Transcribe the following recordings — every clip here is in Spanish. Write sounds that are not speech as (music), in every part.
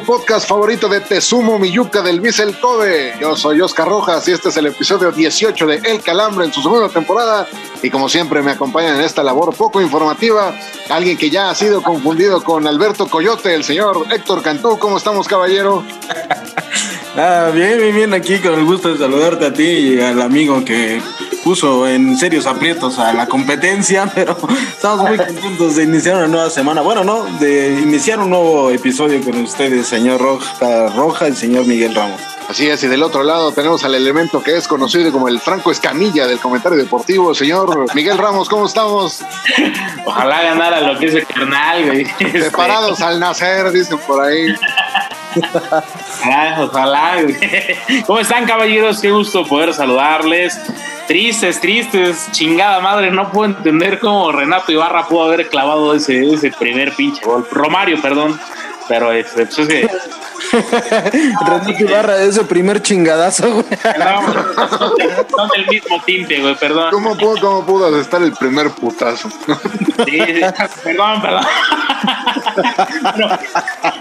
Podcast favorito de Tesumo Miyuca del Bissell Kobe. Yo soy Oscar Rojas y este es el episodio 18 de El Calambre en su segunda temporada. Y como siempre me acompaña en esta labor poco informativa alguien que ya ha sido confundido con Alberto Coyote, el señor Héctor Cantú. ¿Cómo estamos, caballero? (laughs) Bien, bien, bien, aquí con el gusto de saludarte a ti y al amigo que puso en serios aprietos a la competencia, (laughs) pero estamos muy contentos de iniciar una nueva semana. Bueno, no, de iniciar un nuevo episodio con ustedes, señor Roja, Roja y señor Miguel Ramos. Así es, y del otro lado tenemos al elemento que es conocido como el Franco Escamilla del comentario deportivo, señor Miguel Ramos, ¿cómo estamos? Ojalá ganara lo que es el carnal, güey. Separados al nacer, dicen por ahí. Ojalá. ¿Cómo están, caballeros? Qué gusto poder saludarles. Tristes, tristes, chingada madre, no puedo entender cómo Renato Ibarra pudo haber clavado ese, ese primer pinche gol. Romario, perdón. Pero este, pues es que. (laughs) Renato Ibarra, ese primer chingadazo, güey. son del mismo tinte, güey, perdón. ¿Cómo pudo, cómo pudo estar el primer putazo? Sí, perdón, perdón. Pero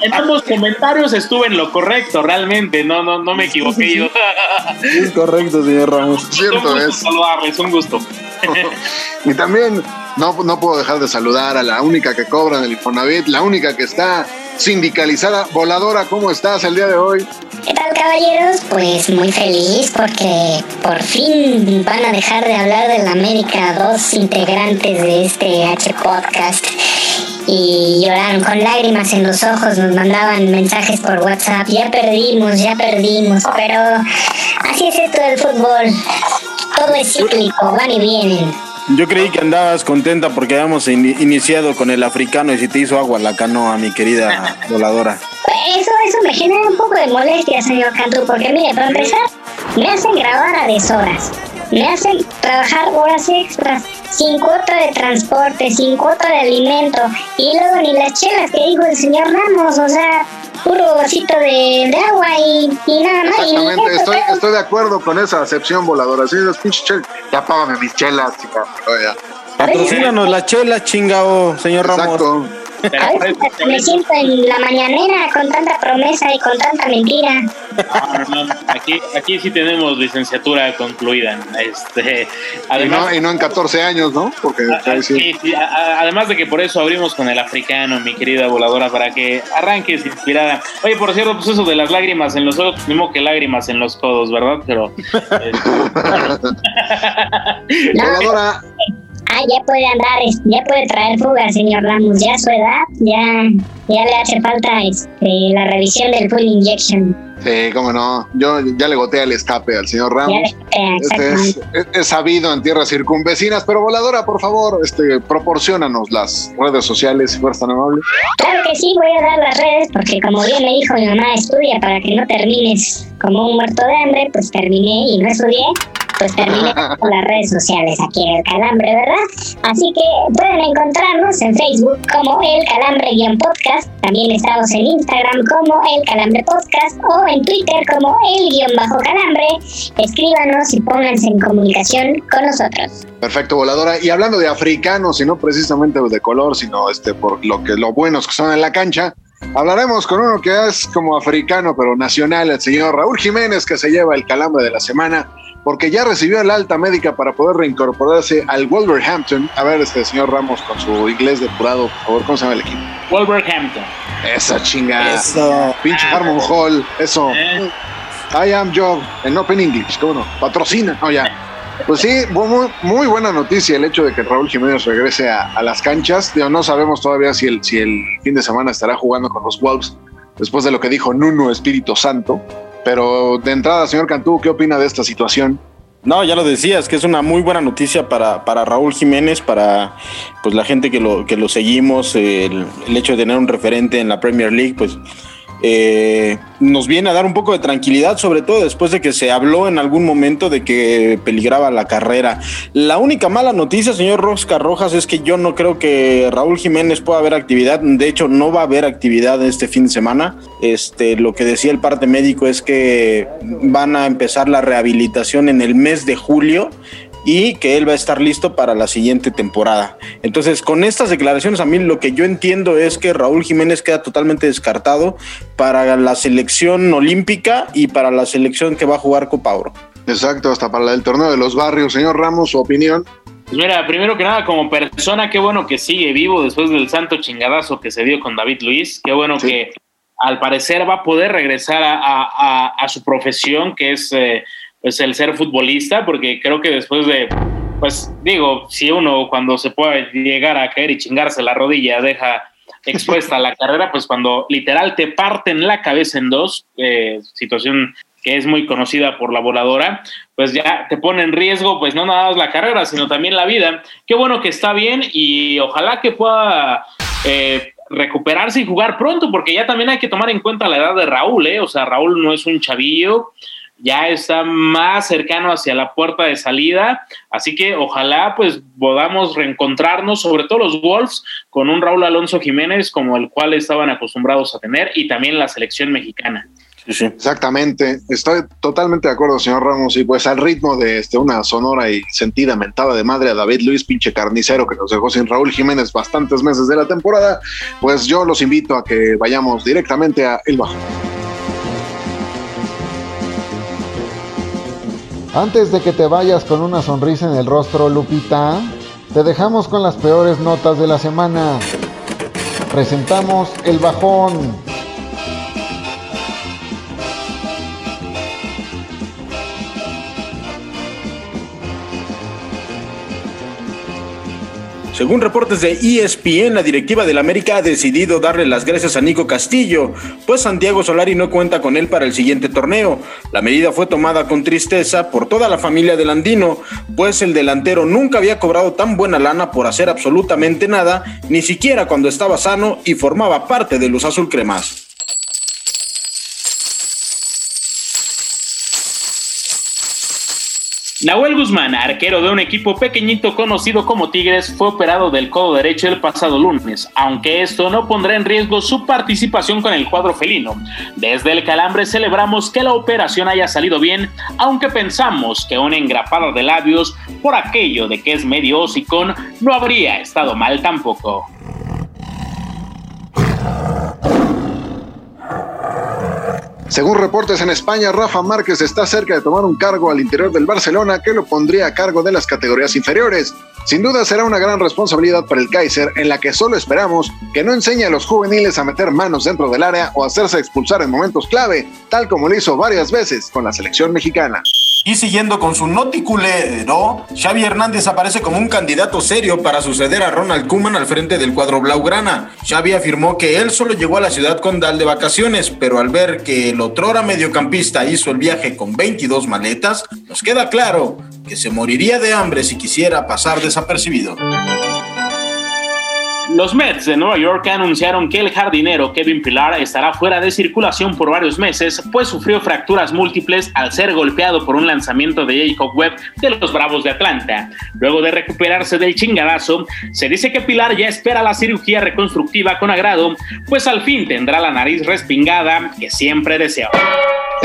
en ambos comentarios estuve en lo correcto, realmente, no, no, no me equivoqué yo. Es correcto, señor Ramos. Cierto un gusto es. saludarles, un gusto. (laughs) Y también no, no puedo dejar de saludar a la única que cobra en el Infonavit, la única que está sindicalizada. Voladora, ¿cómo estás el día de hoy? ¿Qué tal caballeros? Pues muy feliz porque por fin van a dejar de hablar de la América dos integrantes de este H podcast y lloraron con lágrimas en los ojos, nos mandaban mensajes por WhatsApp, ya perdimos, ya perdimos, pero así es esto del fútbol, todo es cíclico, van y vienen. Yo creí que andabas contenta porque habíamos in- iniciado con el africano y si te hizo agua la canoa, mi querida (laughs) voladora. Eso, eso me genera un poco de molestia, señor Cantú, porque mire, para empezar, me hacen grabar a deshoras, me hacen trabajar horas extras, sin cuota de transporte, sin cuota de alimento, y luego ni las chelas que dijo el señor Ramos, o sea, puro vasito de, de agua y, y nada más. y Exactamente, eso, estoy, estoy de acuerdo con esa acepción voladora. Sí, las pinches chelas. Ya págame mis chelas, chica. Oye, Patrocínanos la chela, chingao, señor Ramos. Exacto. A veces hasta me siento en la mañanera con tanta promesa y con tanta mentira. no, no, no, aquí, aquí sí tenemos licenciatura concluida. Este, Y no, y no en 14 años, ¿no? Porque a- a- ahí sí. sí, sí, a- a- además de que por eso abrimos con el africano, mi querida voladora, para que arranques inspirada. Oye, por cierto, pues eso de las lágrimas en los ojos, pues, mismo que lágrimas en los codos, ¿verdad? Pero (laughs) eh, Voladora, Ah, ya puede andar, ya puede traer fuga, señor Ramos. Ya a su edad, ya, ya le hace falta este, la revisión del full injection. sí, cómo no. Yo ya le goteé el escape al señor Ya Ramos. eh, Este es, es- es sabido en tierras circunvecinas, pero voladora, por favor, este, proporcionanos las redes sociales, si fueras tan amable. Claro que sí, voy a dar las redes porque como bien me dijo mi mamá, estudia para que no termines como un muerto de hambre, pues terminé y no estudié. Pues terminé con las redes sociales aquí en El Calambre, ¿verdad? Así que pueden encontrarnos en Facebook como El Calambre-podcast. También estamos en Instagram como El Calambre Podcast o en Twitter como El-Calambre. Escríbanos y pónganse en comunicación con nosotros. Perfecto, voladora. Y hablando de africanos, y no precisamente de color, sino este por lo que lo buenos que son en la cancha, hablaremos con uno que es como africano, pero nacional, el señor Raúl Jiménez, que se lleva el calambre de la semana. Porque ya recibió el alta médica para poder reincorporarse al Wolverhampton. A ver, este señor Ramos con su inglés depurado, por favor, ¿cómo se llama el equipo? Wolverhampton. Esa chingada. Eso. Pinche Harmon Hall, eso. Eh, I am Job, en Open English, ¿cómo no? Patrocina. Oh, ya. Pues sí, muy, muy buena noticia el hecho de que Raúl Jiménez regrese a, a las canchas. Digo, no sabemos todavía si el, si el fin de semana estará jugando con los Wolves después de lo que dijo Nuno Espíritu Santo. Pero de entrada, señor Cantú, ¿qué opina de esta situación? No, ya lo decías, que es una muy buena noticia para, para Raúl Jiménez, para pues la gente que lo, que lo seguimos, el, el hecho de tener un referente en la Premier League, pues eh, nos viene a dar un poco de tranquilidad, sobre todo después de que se habló en algún momento de que peligraba la carrera. La única mala noticia, señor Rosca Rojas, es que yo no creo que Raúl Jiménez pueda haber actividad. De hecho, no va a haber actividad este fin de semana. Este, lo que decía el parte médico es que van a empezar la rehabilitación en el mes de julio y que él va a estar listo para la siguiente temporada. Entonces, con estas declaraciones, a mí lo que yo entiendo es que Raúl Jiménez queda totalmente descartado para la selección olímpica y para la selección que va a jugar Copa Oro. Exacto, hasta para el torneo de los barrios. Señor Ramos, su opinión. Pues mira, primero que nada, como persona, qué bueno que sigue vivo después del santo chingadazo que se dio con David Luis. Qué bueno Sí. que al parecer va a poder regresar a, a- a- a su profesión, que es eh, pues el ser futbolista, porque creo que después de, pues digo, si uno cuando se puede llegar a caer y chingarse la rodilla deja expuesta la (laughs) carrera, pues cuando literal te parten la cabeza en dos, eh, situación que es muy conocida por la voladora, pues ya te pone en riesgo, pues no nada más la carrera, sino también la vida. Qué bueno que está bien y ojalá que pueda eh, recuperarse y jugar pronto, porque ya también hay que tomar en cuenta la edad de Raúl, ¿eh? O sea, Raúl no es un chavillo, ya está más cercano hacia la puerta de salida, así que ojalá pues podamos reencontrarnos, sobre todo los Wolves, con un Raúl Alonso Jiménez como el cual estaban acostumbrados a tener y también la selección mexicana. Sí, sí. Exactamente, estoy totalmente de acuerdo, señor Ramos. Y pues al ritmo de este, una sonora y sentida mentada de madre a David Luis, pinche carnicero que nos dejó sin Raúl Jiménez bastantes meses de la temporada, pues yo los invito a que vayamos directamente a El Bajo. Antes de que te vayas con una sonrisa en el rostro, Lupita, te dejamos con las peores notas de la semana. Presentamos el bajón. Según reportes de ESPN, la directiva del América ha decidido darle las gracias a Nico Castillo, pues Santiago Solari no cuenta con él para el siguiente torneo. La medida fue tomada con tristeza por toda la familia del Andino, pues el delantero nunca había cobrado tan buena lana por hacer absolutamente nada, ni siquiera cuando estaba sano y formaba parte de los azulcremas. Nahuel Guzmán, arquero de un equipo pequeñito conocido como Tigres, fue operado del codo derecho el pasado lunes, aunque esto no pondrá en riesgo su participación con el cuadro felino. Desde el calambre celebramos que la operación haya salido bien, aunque pensamos que una engrapada de labios por aquello de que es medio hocicón no habría estado mal tampoco. Según reportes en España, Rafa Márquez está cerca de tomar un cargo al interior del Barcelona que lo pondría a cargo de las categorías inferiores. Sin duda será una gran responsabilidad para el Kaiser en la que solo esperamos que no enseñe a los juveniles a meter manos dentro del área o hacerse expulsar en momentos clave, tal como lo hizo varias veces con la selección mexicana. Y siguiendo con su noticulero, Xavi Hernández aparece como un candidato serio para suceder a Ronald Koeman al frente del cuadro blaugrana. Xavi afirmó que él solo llegó a la ciudad condal de vacaciones, pero al ver que el otrora mediocampista hizo el viaje con 22 maletas, nos queda claro que se moriría de hambre si quisiera pasar desapercibido. Los Mets de Nueva York anunciaron que el jardinero Kevin Pilar estará fuera de circulación por varios meses, pues sufrió fracturas múltiples al ser golpeado por un lanzamiento de Jacob Webb de los Bravos de Atlanta. Luego de recuperarse del chingadazo, se dice que Pilar ya espera la cirugía reconstructiva con agrado, pues al fin tendrá la nariz respingada que siempre deseó.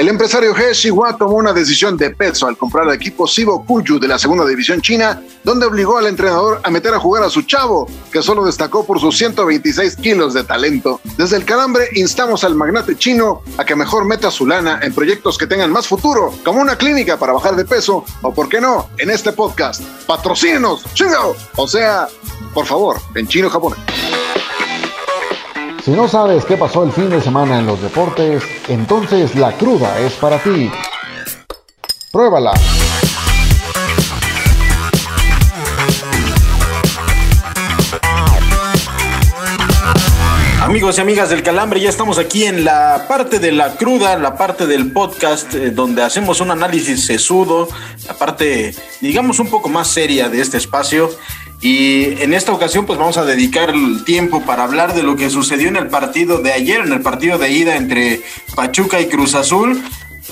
El empresario He Shihua tomó una decisión de peso al comprar al equipo Sibo Kuyu de la segunda división china, donde obligó al entrenador a meter a jugar a su chavo, que solo destacó por sus 126 kilos de talento. Desde el calambre instamos al magnate chino a que mejor meta su lana en proyectos que tengan más futuro, como una clínica para bajar de peso, o por qué no, en este podcast, patrocínenos, chingo, o sea, por favor, en chino japonés. Si no sabes qué pasó el fin de semana en los deportes, entonces la cruda es para ti. Pruébala. Amigos y amigas del Calambre, ya estamos aquí en la parte de la cruda, la parte del podcast eh, donde hacemos un análisis sesudo, la parte, digamos, un poco más seria de este espacio. Y en esta ocasión, pues vamos a dedicar el tiempo para hablar de lo que sucedió en el partido de ayer, en el partido de ida entre Pachuca y Cruz Azul.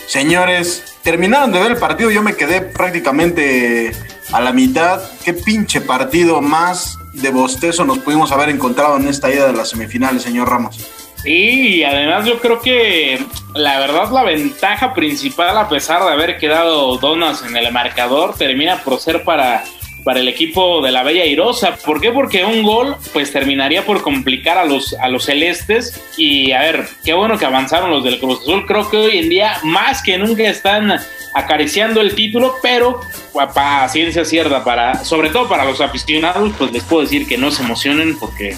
Señores, terminaron de ver el partido, yo me quedé prácticamente a la mitad. Qué pinche partido más de bostezo nos pudimos haber encontrado en esta ida de las semifinales, señor Ramos. Sí, y además yo creo que la verdad la ventaja principal, a pesar de haber quedado donas en el marcador, termina por ser para, para el equipo de la Bella Irosa. ¿Por qué? Porque un gol pues terminaría por complicar a los, a los celestes y a ver, qué bueno que avanzaron los del Cruz Azul. Creo que hoy en día más que nunca están acariciando el título, pero para ciencia cierta, para, sobre todo para los aficionados, pues les puedo decir que no se emocionen porque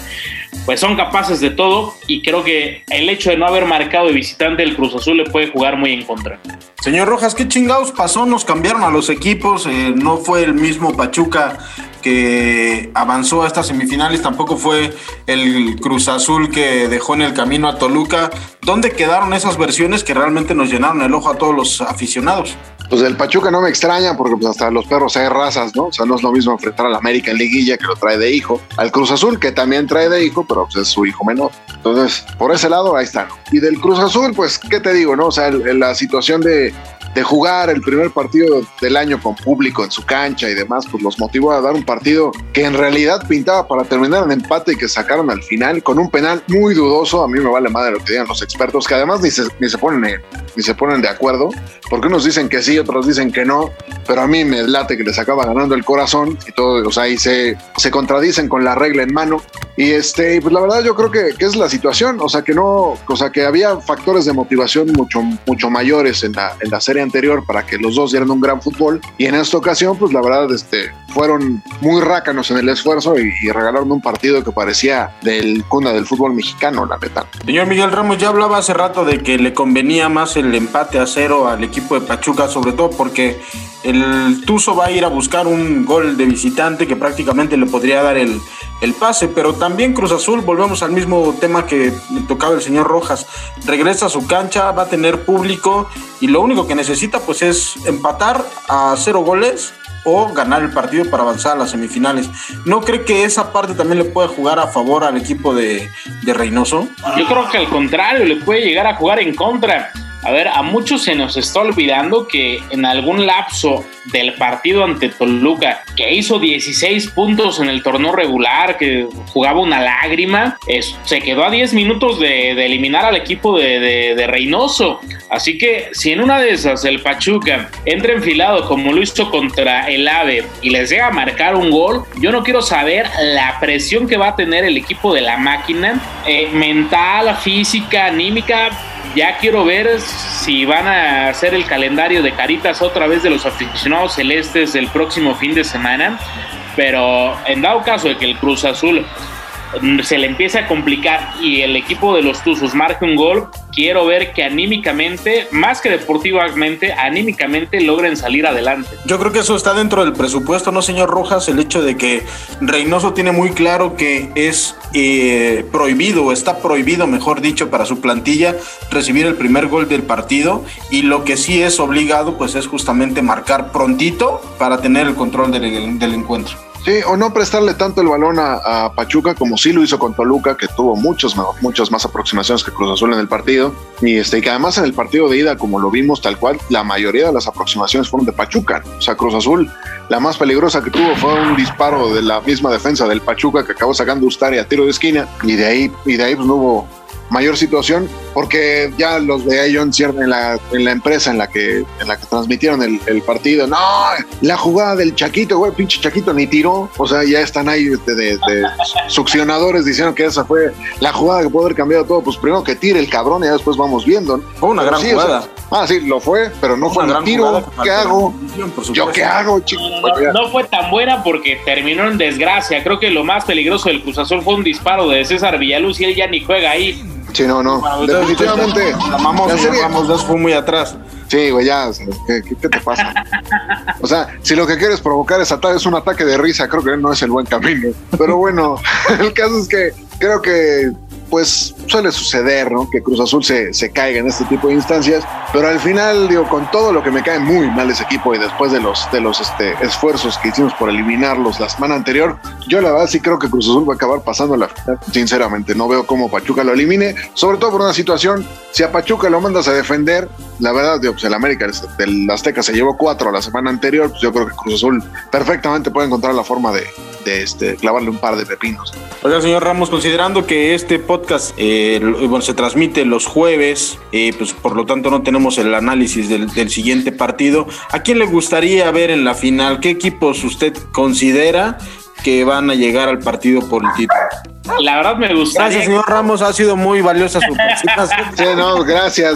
pues son capaces de todo y creo que el hecho de no haber marcado de visitante el Cruz Azul le puede jugar muy en contra. Señor Rojas, ¿qué chingados pasó? Nos cambiaron a los equipos, eh, no fue el mismo Pachuca que avanzó a estas semifinales, tampoco fue el Cruz Azul que dejó en el camino a Toluca. ¿Dónde quedaron esas versiones que realmente nos llenaron el ojo a todos los aficionados? Pues el Pachuca no me extraña porque pues hasta los perros hay razas, ¿no? O sea, no es lo mismo enfrentar al América en liguilla que lo trae de hijo, al Cruz Azul que también trae de hijo, pero pues, es su hijo menor. Entonces, por ese lado, ahí está. Y del Cruz Azul, pues, ¿qué te digo, no? O sea, la situación de, de jugar el primer partido del año con público en su cancha y demás, pues los motivó a dar un partido que en realidad pintaba para terminar en empate y que sacaron al final con un penal muy dudoso. A mí me vale madre lo que digan los expertos, que además ni se, ni se, ponen, ni se ponen de acuerdo, porque unos dicen que sí, otros dicen que no, pero a mí me late que les acaba ganando el corazón y todo, o sea, y se, se contradicen con la regla en mano. Y este, pues la verdad yo creo que, que, es la situación, o sea que no, o sea que había factores de motivación mucho, mucho mayores en la, en la serie anterior para que los dos dieran un gran fútbol y en esta ocasión pues la verdad este, fueron muy rácanos en el esfuerzo y, regalaron un partido que parecía del cuna del fútbol mexicano, la neta. Señor Miguel Ramos, ya hablaba hace rato de que le convenía más el empate a cero al equipo de Pachuca, sobre todo porque el Tuzo va a ir a buscar un gol de visitante que prácticamente le podría dar el, el pase, pero también Cruz Azul, volvemos al mismo tema que tocaba el señor Rojas, regresa a su cancha, va a tener público y lo único que necesita pues es empatar a cero goles o ganar el partido para avanzar a las semifinales. ¿No cree que esa parte también le puede jugar a favor al equipo de, de Reynoso? Yo creo que al contrario, le puede llegar a jugar en contra. A ver, a muchos se nos está olvidando que en algún lapso del partido ante Toluca, que hizo 16 puntos en el torneo regular, que jugaba una lágrima, se quedó a 10 minutos de, eliminar al equipo de, de, de, Reynoso. Así que si en una de esas el Pachuca entra enfilado como lo hizo contra el AVE y les llega a marcar un gol, yo no quiero saber la presión que va a tener el equipo de la máquina, eh, mental, física, anímica ya quiero ver si van a hacer el calendario de caritas otra vez de los aficionados celestes del próximo fin de semana. Pero en dado caso de que el Cruz Azul se le empiece a complicar y el equipo de los Tuzos marque un gol, quiero ver que anímicamente, más que deportivamente, anímicamente logren salir adelante. Yo creo que eso está dentro del presupuesto, ¿no, señor Rojas? El hecho de que Reynoso tiene muy claro que es eh, prohibido, está prohibido, mejor dicho, para su plantilla recibir el primer gol del partido y lo que sí es obligado, pues es justamente marcar prontito para tener el control del encuentro. Sí, o no prestarle tanto el balón a, a, Pachuca como sí lo hizo con Toluca, que tuvo muchos, muchas más aproximaciones que Cruz Azul en el partido. Y este, que además en el partido de ida, como lo vimos tal cual, la mayoría de las aproximaciones fueron de Pachuca. O sea, Cruz Azul, la más peligrosa que tuvo fue un disparo de la misma defensa del Pachuca que acabó sacando Ustari a tiro de esquina. Y de ahí, y de ahí pues, no hubo mayor situación, porque ya los de Ion en la, en la empresa en la que, en la que transmitieron el, el partido, no, la jugada del Chaquito, güey, pinche Chaquito ni tiró, o sea, ya están ahí de, de, de succionadores diciendo que esa fue la jugada que puede haber cambiado todo, pues primero que tire el cabrón y ya después vamos viendo. ¿no? Fue una Pero gran sí, o sea, jugada. ah, sí, lo fue, pero no fue un tiro. jugada que ¿Qué hago? ¿Yo qué hago, chico? No, no, no fue tan buena porque terminó en desgracia. Creo que lo más peligroso del Cruz Azul fue un disparo de César Villaluz y él ya ni juega ahí. Sí, no, no. Definitivamente. La mamamos, la serie- Ramos ya fue muy atrás. Sí, güey, ya. ¿qué, qué- te pasa? O sea, si lo que quieres provocar es, es un ataque de risa, creo que no es el buen camino. Pero bueno, (laughs) el caso es que creo que, pues, suele suceder, ¿no? Que Cruz Azul se, se caiga en este tipo de instancias. Pero al final, digo, con todo lo que me cae muy mal ese equipo y después de los, de los este, esfuerzos que hicimos por eliminarlos la semana anterior, yo la verdad sí creo que Cruz Azul va a acabar pasando la final. Sinceramente, no veo cómo Pachuca lo elimine, sobre todo por una situación, si a Pachuca lo mandas a defender, la verdad, digo, pues el América del Azteca se llevó cuatro la semana anterior, pues yo creo que Cruz Azul perfectamente puede encontrar la forma de, de, este, clavarle un par de pepinos. Oiga, señor Ramos, considerando que este podcast eh, lo- bueno, se transmite los jueves, eh, pues por lo tanto no tenemos el análisis del, siguiente partido, ¿a quién le gustaría ver en la final? ¿Qué equipos usted considera que van a llegar al partido por el? La verdad me gustaría. Gracias, señor Ramos, ha sido muy valiosa su participación. (laughs) Sí, no, gracias,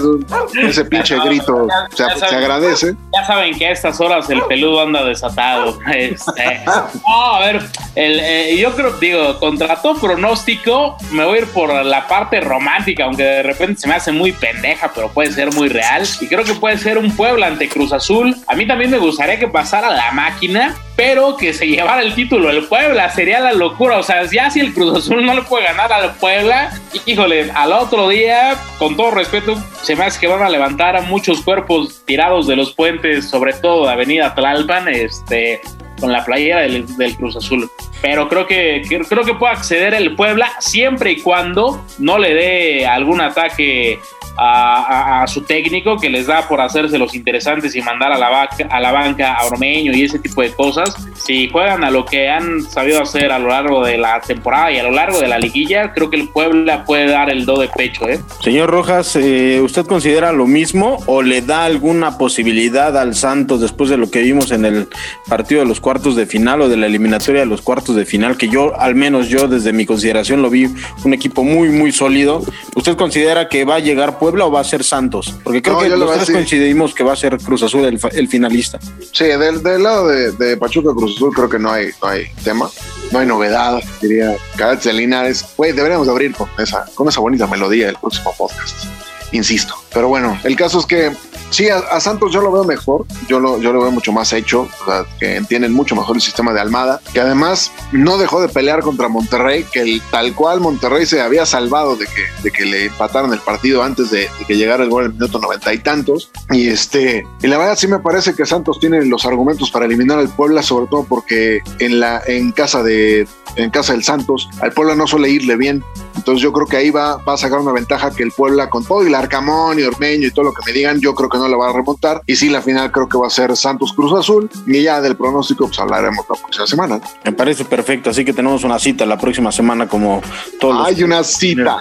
ese pinche grito se, se agradece. Ya saben que a estas horas el peludo anda desatado. (laughs) Este, no, a ver, el, eh, yo creo, digo, contra todo pronóstico, me voy a ir por la parte romántica, aunque de repente se me hace muy pendeja, pero puede ser muy real. Y creo que puede ser un Puebla ante Cruz Azul. A mí también me gustaría que pasara la máquina, pero que se llevara el título el Puebla. Sería la locura. O sea, ya si el Cruz Azul no le puede ganar al Puebla, híjole, al otro día, con todo respeto, se me hace que van a levantar a muchos cuerpos tirados de los puentes, sobre todo de Avenida Tlalpan, este, con la playera del, del Cruz Azul. Pero creo que, creo que puede acceder el Puebla siempre y cuando no le dé algún ataque a, a- a su técnico que les da por hacerse los interesantes y mandar a la, vaca- a la banca a Ormeño y ese tipo de cosas. Si juegan a lo que han sabido hacer a lo largo de la temporada y a lo largo de la liguilla, creo que el Puebla puede dar el do de pecho. ¿eh? Señor Rojas, eh, ¿usted considera lo mismo o le da alguna posibilidad al Santos después de lo que vimos en el partido de los cuartos de final o de la eliminatoria de los cuartos de final? Que yo, al menos yo desde mi consideración, lo vi un equipo muy, muy sólido. ¿Usted considera que va a llegar Puebla o va a ser Santos? Porque creo No, que sí. coincidimos que va a ser Cruz Azul el, el finalista. Sí, del, del lado de, de Pachuca Cruz Azul creo que no hay, no hay tema, no hay novedad, diría de Linares. Güey, deberíamos de abrir con esa, con esa bonita melodía el próximo podcast. Insisto. Pero bueno, el caso es que sí, a, a Santos yo lo veo mejor, yo lo, yo lo veo mucho más hecho, o sea, que entienden mucho mejor el sistema de Almada, que además no dejó de pelear contra Monterrey, que el, tal cual Monterrey se había salvado de que, de que le empataran el partido antes de, de que llegara el gol en el minuto noventa y tantos. Y este, y la verdad sí me parece que Santos tiene los argumentos para eliminar al Puebla, sobre todo porque en la, en casa de, en casa del Santos, al Puebla no suele irle bien. Entonces yo creo que ahí va, va a sacar una ventaja que el Puebla con todo y el Arcamón y Ormeño y todo lo que me digan, yo creo que no le va a remontar. Y sí, la final creo que va a ser Santos Cruz Azul. Y ya del pronóstico pues hablaremos la próxima semana. Me parece perfecto, así que tenemos una cita la próxima semana como todos los Hay una cita.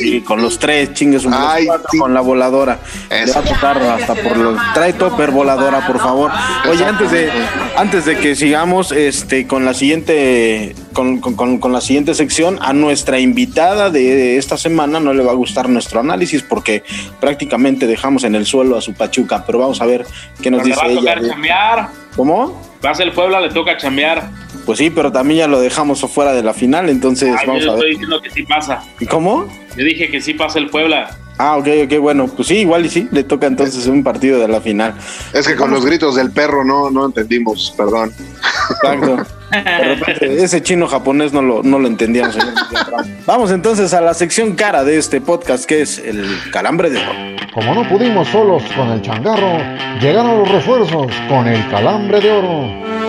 sí, con los tres chingues, un Ay, cuatro, sí. con la voladora. Le Eso. va a tocar hasta por los. Trae topper voladora, por favor. Oye, antes de, antes de que sigamos este con la siguiente, con, con- con- con la siguiente sección, a nuestra invitada de esta semana no le va a gustar nuestro análisis porque prácticamente dejamos en el suelo a su Pachuca, pero vamos a ver qué nos Pero le dice va a ella. tocar de- chambear. ¿Cómo? Va a ser el Puebla, le toca chambear. Pues sí, pero también ya lo dejamos fuera de la final, entonces Ay, vamos yo a estoy ver. diciendo que sí pasa. ¿Cómo? Yo dije que sí pasa el Puebla. Ah, ok, ok, bueno, pues sí, igual y sí, le toca entonces un partido de la final. Es que con los gritos del perro no, no entendimos, perdón. Exacto. (laughs) Ese chino japonés no lo, no lo entendíamos. Vamos entonces a la sección cara de este podcast que es el calambre de oro. Como no pudimos solos con el changarro, llegaron los refuerzos con el calambre de oro.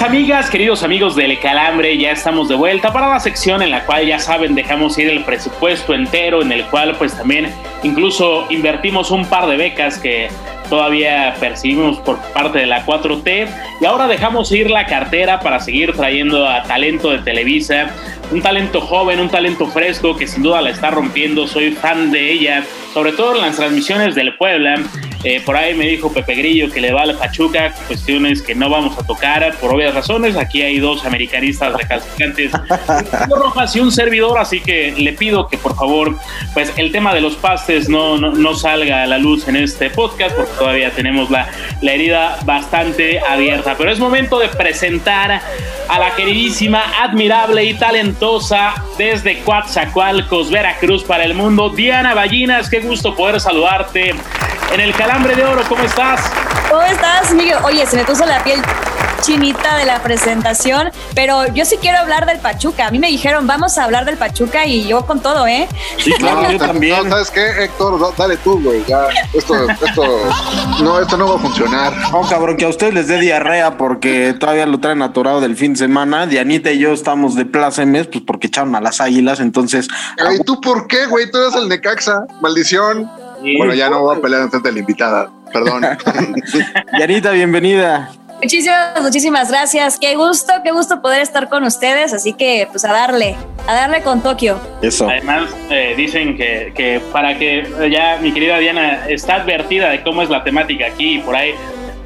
Queridas amigas, queridos amigos del Calambre, ya estamos de vuelta para la sección en la cual ya saben dejamos ir el presupuesto entero, en el cual pues también incluso invertimos un par de becas que todavía percibimos por parte de la 4T y ahora dejamos ir la cartera para seguir trayendo a talento de Televisa, un talento joven, un talento fresco que sin duda la está rompiendo, soy fan de ella, sobre todo en las transmisiones del Puebla. Eh, por ahí me dijo Pepe Grillo que le va a la Pachuca, cuestiones que no vamos a tocar por obvias razones. Aquí hay dos americanistas recalcitrantes, (laughs) Rojas y un servidor, así que le pido que por favor, pues el tema de los pastes no, no, salga a la luz en este podcast, porque todavía tenemos la, la herida bastante abierta. Pero es momento de presentar a la queridísima, admirable y talentosa desde Coatzacoalcos, Veracruz para el mundo, Diana Ballinas. Qué gusto poder saludarte en el Calambre de Oro. ¿Cómo estás? ¿Cómo estás, Miguel? Oye, se me puso la piel chinita de la presentación, pero yo sí quiero hablar del Pachuca. A mí me dijeron, vamos a hablar del Pachuca y yo con todo, ¿eh? Sí, claro, yo también. No, ¿sabes qué, Héctor? Dale tú, güey. Ya, esto, esto, no, esto no va a funcionar. No, cabrón, que a ustedes les dé diarrea porque todavía lo traen atorado del fin de semana. Dianita y yo estamos de plácemes, pues porque echaron a las águilas, entonces. ¿Y tú por qué, güey? Tú eres el Necaxa, maldición. Bueno, ya no voy a pelear ante la invitada, perdón. (laughs) Dianita, bienvenida. Muchísimas, muchísimas gracias. Qué gusto, qué gusto poder estar con ustedes. Así que, pues a darle, a darle con Tokio. Eso. Además, eh, dicen que, que para que ya mi querida Diana está advertida de cómo es la temática aquí y por ahí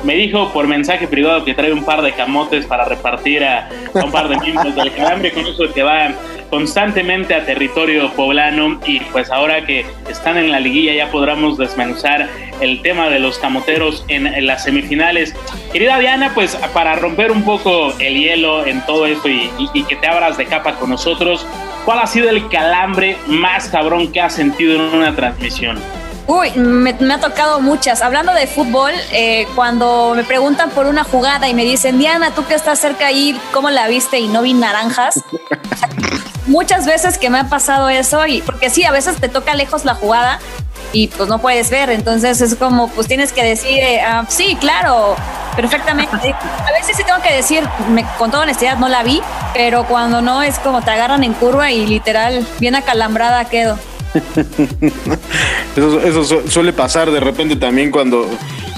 me dijo por mensaje privado que trae un par de camotes para repartir a, un par de miembros del calambre con eso que va constantemente a territorio poblano y pues ahora que están en la liguilla ya podremos desmenuzar el tema de los camoteros en, las semifinales. Querida Diana, pues para romper un poco el hielo en todo esto y, y que te abras de capa con nosotros, ¿cuál ha sido el calambre más cabrón que has sentido en una transmisión? Uy, me, ha tocado muchas. Hablando de fútbol, eh, cuando me preguntan por una jugada y me dicen, Diana, tú que estás cerca ahí, ¿cómo la viste? Y no vi naranjas. (laughs) muchas veces que me ha pasado eso, y porque sí, a veces te toca lejos la jugada y pues no puedes ver. Entonces es como, pues tienes que decir, eh, ah, sí, claro, perfectamente. A veces sí tengo que decir, me, con toda honestidad, no la vi, pero cuando no es como te agarran en curva y literal, bien acalambrada quedo. (laughs) eso, suele pasar de repente también cuando,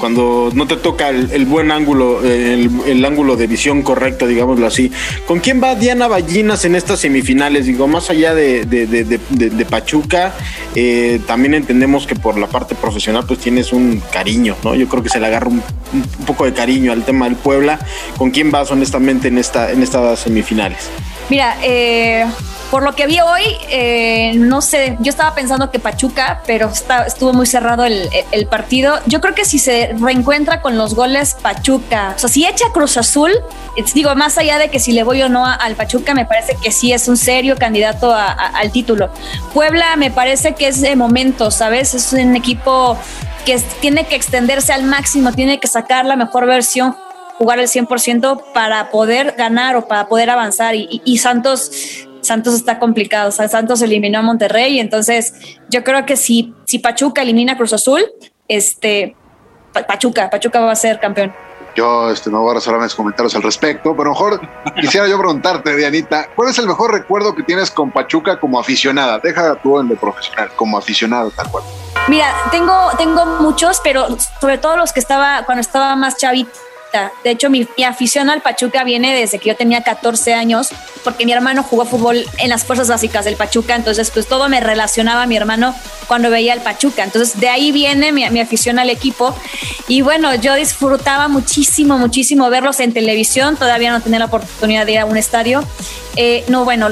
cuando no te toca el, buen ángulo, el, ángulo de visión correcto, digámoslo así. ¿Con quién va Diana Ballinas en estas semifinales? Digo, más allá de, Pachuca, eh, también entendemos que por la parte profesional pues tienes un cariño, ¿no? Yo creo que se le agarra un, poco de cariño al tema del Puebla. ¿Con quién vas honestamente en, esta, en estas semifinales? Mira, eh, por lo que vi hoy, eh, no sé, yo estaba pensando que Pachuca, pero estuvo muy cerrado el, partido. Yo creo que si se reencuentra con los goles Pachuca, o sea, si echa Cruz Azul, digo, más allá de que si le voy o no al Pachuca, me parece que sí es un serio candidato al título. Puebla me parece que es de momento, ¿sabes? Es un equipo que tiene que extenderse al máximo, tiene que sacar la mejor versión jugar el 100% para poder ganar o para poder avanzar. y Santos Santos está complicado. O sea, Santos eliminó a Monterrey, entonces yo creo que si, si Pachuca elimina a Cruz Azul, este, Pachuca, Pachuca va a ser campeón. Yo este, no voy a resolver mis comentarios al respecto, pero mejor quisiera yo preguntarte, Dianita, ¿cuál es el mejor recuerdo que tienes con Pachuca como aficionada? Deja tú en de profesional, como aficionado tal cual. Mira, tengo, tengo muchos, pero sobre todo los que estaba cuando estaba más de hecho, mi, afición al Pachuca viene desde que yo tenía 14 años, porque mi hermano jugó fútbol en las fuerzas básicas del Pachuca, entonces pues todo me relacionaba a mi hermano cuando veía el Pachuca. Entonces de ahí viene mi, afición al equipo. Y bueno, yo disfrutaba muchísimo, muchísimo verlos en televisión, todavía no tenía la oportunidad de ir a un estadio. Eh, no, bueno,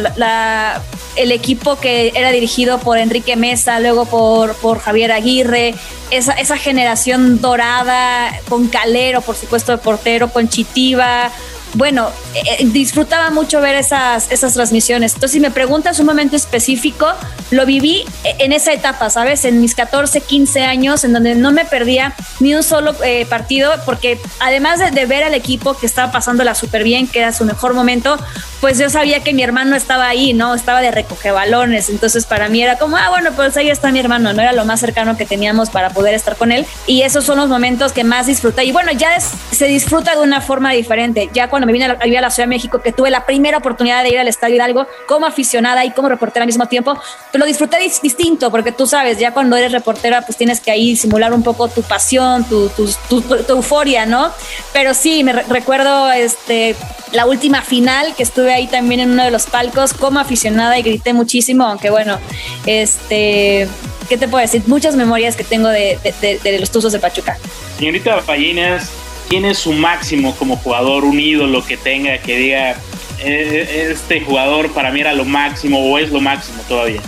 el equipo que era dirigido por Enrique Mesa, luego por, por Javier Aguirre, esa, esa generación dorada, con Calero, por supuesto, de portero, con Chitiba, bueno, eh, eh, disfrutaba mucho ver esas, esas transmisiones. Entonces, si me preguntas un momento específico, lo viví eh, en esa etapa, ¿sabes? En mis 14, 15 años, en donde no me perdía ni un solo partido, porque además de, ver al equipo que estaba pasándola súper bien, que era su mejor momento, pues yo sabía que mi hermano estaba ahí, ¿no? Estaba de recoge balones, entonces para mí era como, ah, bueno, pues ahí está mi hermano, no era lo más cercano que teníamos para poder estar con él y esos son los momentos que más disfruté y bueno, ya se disfruta de una forma diferente, ya cuando me vine a la, a la Ciudad de México, que tuve la primera oportunidad de ir al Estadio Hidalgo como aficionada y como reportera al mismo tiempo, pues lo disfruté distinto, porque tú sabes, ya cuando eres reportera, pues tienes que ahí simular un poco tu pasión, tu, tu, tu, euforia, ¿no? Pero sí, me recuerdo este, la última final que estuve ahí también en uno de los palcos como aficionada y grité muchísimo, aunque bueno, este, ¿qué te puedo decir? Muchas memorias que tengo de, de, los Tuzos de Pachuca. Señorita Ballinas, ¿quién es su máximo como jugador, un ídolo que tenga, que diga, eh, este jugador para mí era lo máximo o es lo máximo todavía?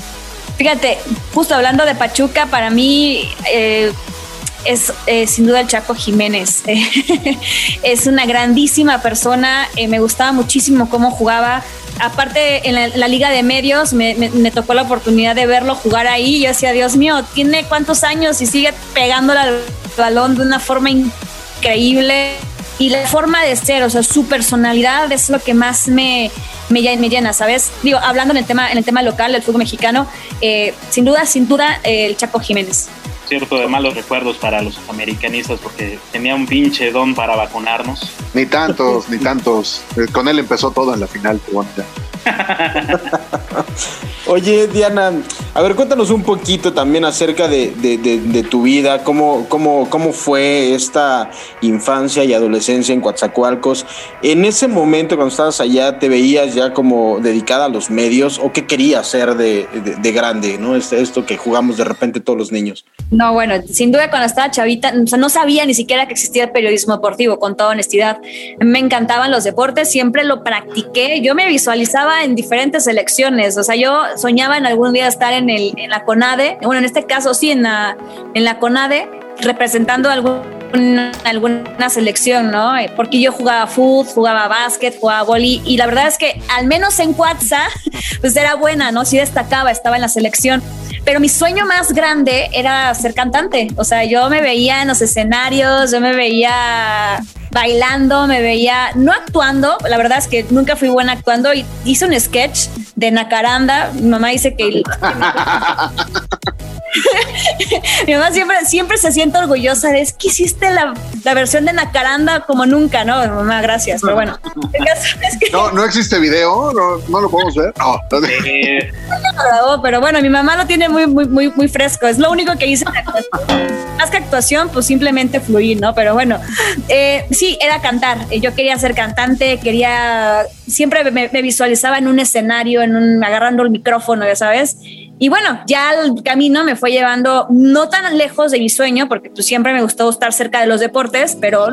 Fíjate, justo hablando de Pachuca, para mí eh, es eh, sin duda el Chaco Jiménez. (laughs) es una grandísima persona, me gustaba muchísimo cómo jugaba. Aparte, en la, Liga de Medios me, me, tocó la oportunidad de verlo jugar ahí. Yo decía, Dios mío, tiene cuántos años y sigue pegándole al balón de una forma increíble y la forma de ser, o sea, su personalidad es lo que más me, me, llena, ¿sabes? Digo, hablando en el tema, en el tema local del fútbol mexicano, eh, sin duda, sin duda, el Chaco Jiménez. Cierto, de malos recuerdos para los americanistas porque tenía un pinche don para vacunarnos. Ni tantos, ni tantos. Eh, con él empezó todo en la final, bueno, (laughs) Oye, Diana, a ver, cuéntanos un poquito también acerca de, tu vida, cómo, cómo, cómo fue esta infancia y adolescencia en Coatzacoalcos. En ese momento, cuando estabas allá, ¿te veías ya como dedicada a los medios o qué querías ser de, grande, ¿no? Este, esto que jugamos de repente todos los niños. No, bueno, sin duda cuando estaba chavita, o sea, no sabía ni siquiera que existía el periodismo deportivo, con toda honestidad. Me encantaban los deportes, siempre lo practiqué. Yo me visualizaba en diferentes selecciones. O sea, yo soñaba en algún día estar en, el, en la CONADE, bueno, en este caso sí, en la, en la CONADE, representando algún, alguna selección, ¿no? Porque yo jugaba fútbol, jugaba básquet, jugaba boli y la verdad es que al menos en Cuatza, (laughs) pues era buena, ¿no? Sí destacaba, estaba en la selección. Pero mi sueño más grande era ser cantante. O sea, yo me veía en los escenarios, yo me veía bailando, me veía, no actuando, la verdad es que nunca fui buena actuando y hice un sketch de Nacaranda, mi mamá dice que... (laughs) mi mamá siempre, siempre se siente orgullosa de es que hiciste la, la versión de Nacaranda como nunca, ¿no? Mamá, gracias, pero bueno. no, no existe video, no, no lo podemos ver. (laughs) No. pero bueno, mi mamá lo tiene muy, muy, muy, muy fresco, es lo único que hice. Más que actuación, pues simplemente fluir, ¿no? Pero bueno, eh, sí, era cantar. Eh, yo quería ser cantante, quería, siempre me, visualizaba en un escenario, en agarrando el micrófono, ya sabes. Y bueno, ya el camino me fue llevando no tan lejos de mi sueño, porque pues, siempre me gustó estar cerca de los deportes, pero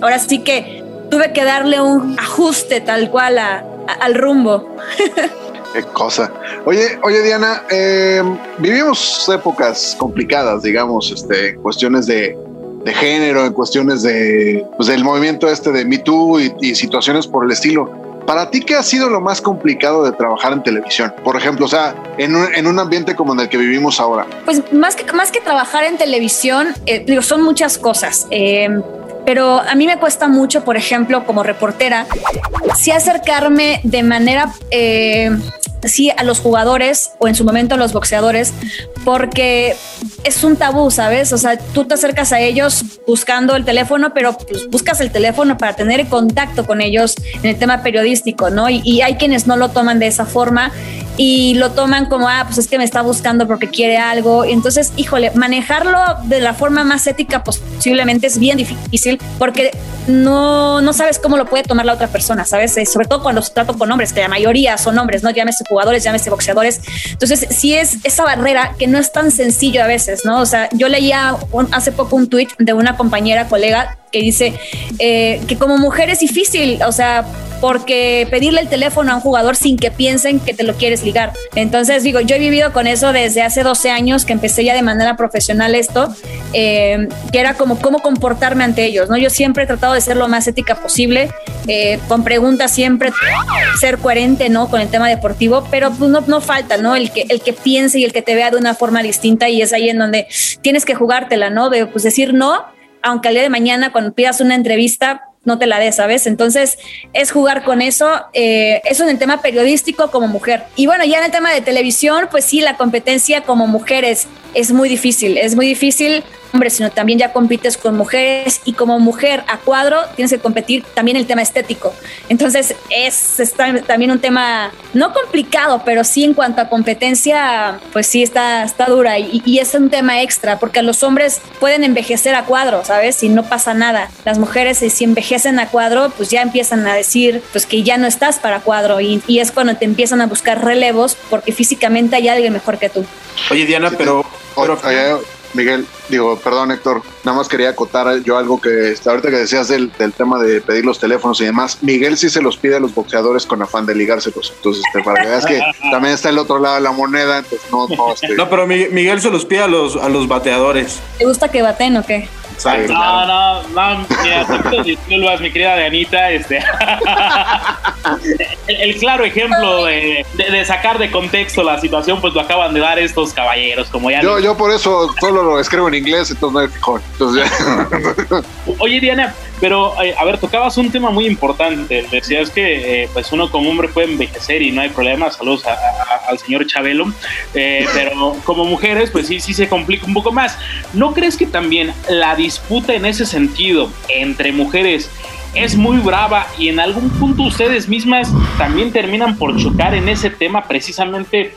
ahora sí que tuve que darle un ajuste tal cual al rumbo. (laughs) Qué cosa. Oye, oye Diana, eh, vivimos épocas complicadas, digamos, este, cuestiones de, de género, en cuestiones de, pues, del movimiento este de Me Too y, situaciones por el estilo. ¿Para ti qué ha sido lo más complicado de trabajar en televisión? Por ejemplo, o sea, en un, en un ambiente como en el que vivimos ahora. Pues más que, más que trabajar en televisión, eh, digo, son muchas cosas. Eh, pero a mí me cuesta mucho, por ejemplo, como reportera, sí acercarme de manera eh, sí a los jugadores o en su momento a los boxeadores, porque es un tabú, ¿sabes? O sea, tú te acercas a ellos buscando el teléfono, pero pues, buscas el teléfono para tener contacto con ellos en el tema periodístico, ¿no? Y, y hay quienes no lo toman de esa forma y lo toman como, ah, pues es que me está buscando porque quiere algo. Y entonces, híjole, manejarlo de la forma más ética posiblemente es bien difícil porque no, no sabes cómo lo puede tomar la otra persona, ¿sabes? Eh, sobre todo cuando se trata con hombres, que la mayoría son hombres, ¿no? Llámese jugadores, llámese boxeadores. Entonces, sí es esa barrera que no es tan sencillo a veces, ¿no? O sea, yo leía hace poco un tweet de una compañera, colega, que dice eh, que como mujer es difícil, o sea, porque pedirle el teléfono a un jugador sin que piensen que te lo quieres ligar. Entonces, digo, yo he vivido con eso desde hace 12 años que empecé ya de manera profesional esto, eh, que era como cómo comportarme ante ellos, ¿no? Yo siempre he tratado de ser lo más ética posible, eh, con preguntas siempre, ser coherente, ¿no? Con el tema deportivo, pero pues no, no falta, ¿no? El que, el que piense y el que te vea de una forma distinta y es ahí en donde tienes que jugártela, ¿no? De pues decir no aunque al día de mañana cuando pidas una entrevista no te la des, ¿sabes? Entonces es jugar con eso, eh, eso en el tema periodístico como mujer. Y bueno, ya en el tema de televisión, pues sí, la competencia como mujeres es muy difícil, es muy difícil hombres, sino también ya compites con mujeres y como mujer a cuadro tienes que competir también el tema estético. Entonces es, también un tema no complicado, pero sí en cuanto a competencia, pues sí está, está dura y, y, es un tema extra porque los hombres pueden envejecer a cuadro, ¿sabes? Y no pasa nada. Las mujeres si envejecen a cuadro, pues ya empiezan a decir pues que ya no estás para cuadro y, y es cuando te empiezan a buscar relevos porque físicamente hay alguien mejor que tú. Oye Diana, pero... pero Miguel, digo, perdón Héctor, nada más quería acotar yo algo que ahorita que decías del, del, tema de pedir los teléfonos y demás, Miguel sí se los pide a los boxeadores con afán de ligárselos, entonces este, para que veas que (laughs) también está el otro lado de la moneda, entonces no, no, este... no pero Miguel se los pide a los, a los bateadores. ¿Te gusta que baten o qué? Exacto, no, no, no, mira, te disculpas, mi querida Dianita, este (laughs) el, el, claro ejemplo de, de, de, sacar de contexto la situación, pues lo acaban de dar estos caballeros, como ya. Yo, yo por eso solo lo escribo en inglés, entonces no hay. Entonces, (laughs) Oye, Diana, pero eh, a ver, tocabas un tema muy importante. Decías que eh, pues uno como hombre puede envejecer y no hay problema. Saludos a, a, al señor Chabelo. Eh, (laughs) pero como mujeres, pues sí, sí se complica un poco más. ¿No crees que también la disputa en ese sentido entre mujeres es muy brava y en algún punto ustedes mismas también terminan por chocar en ese tema precisamente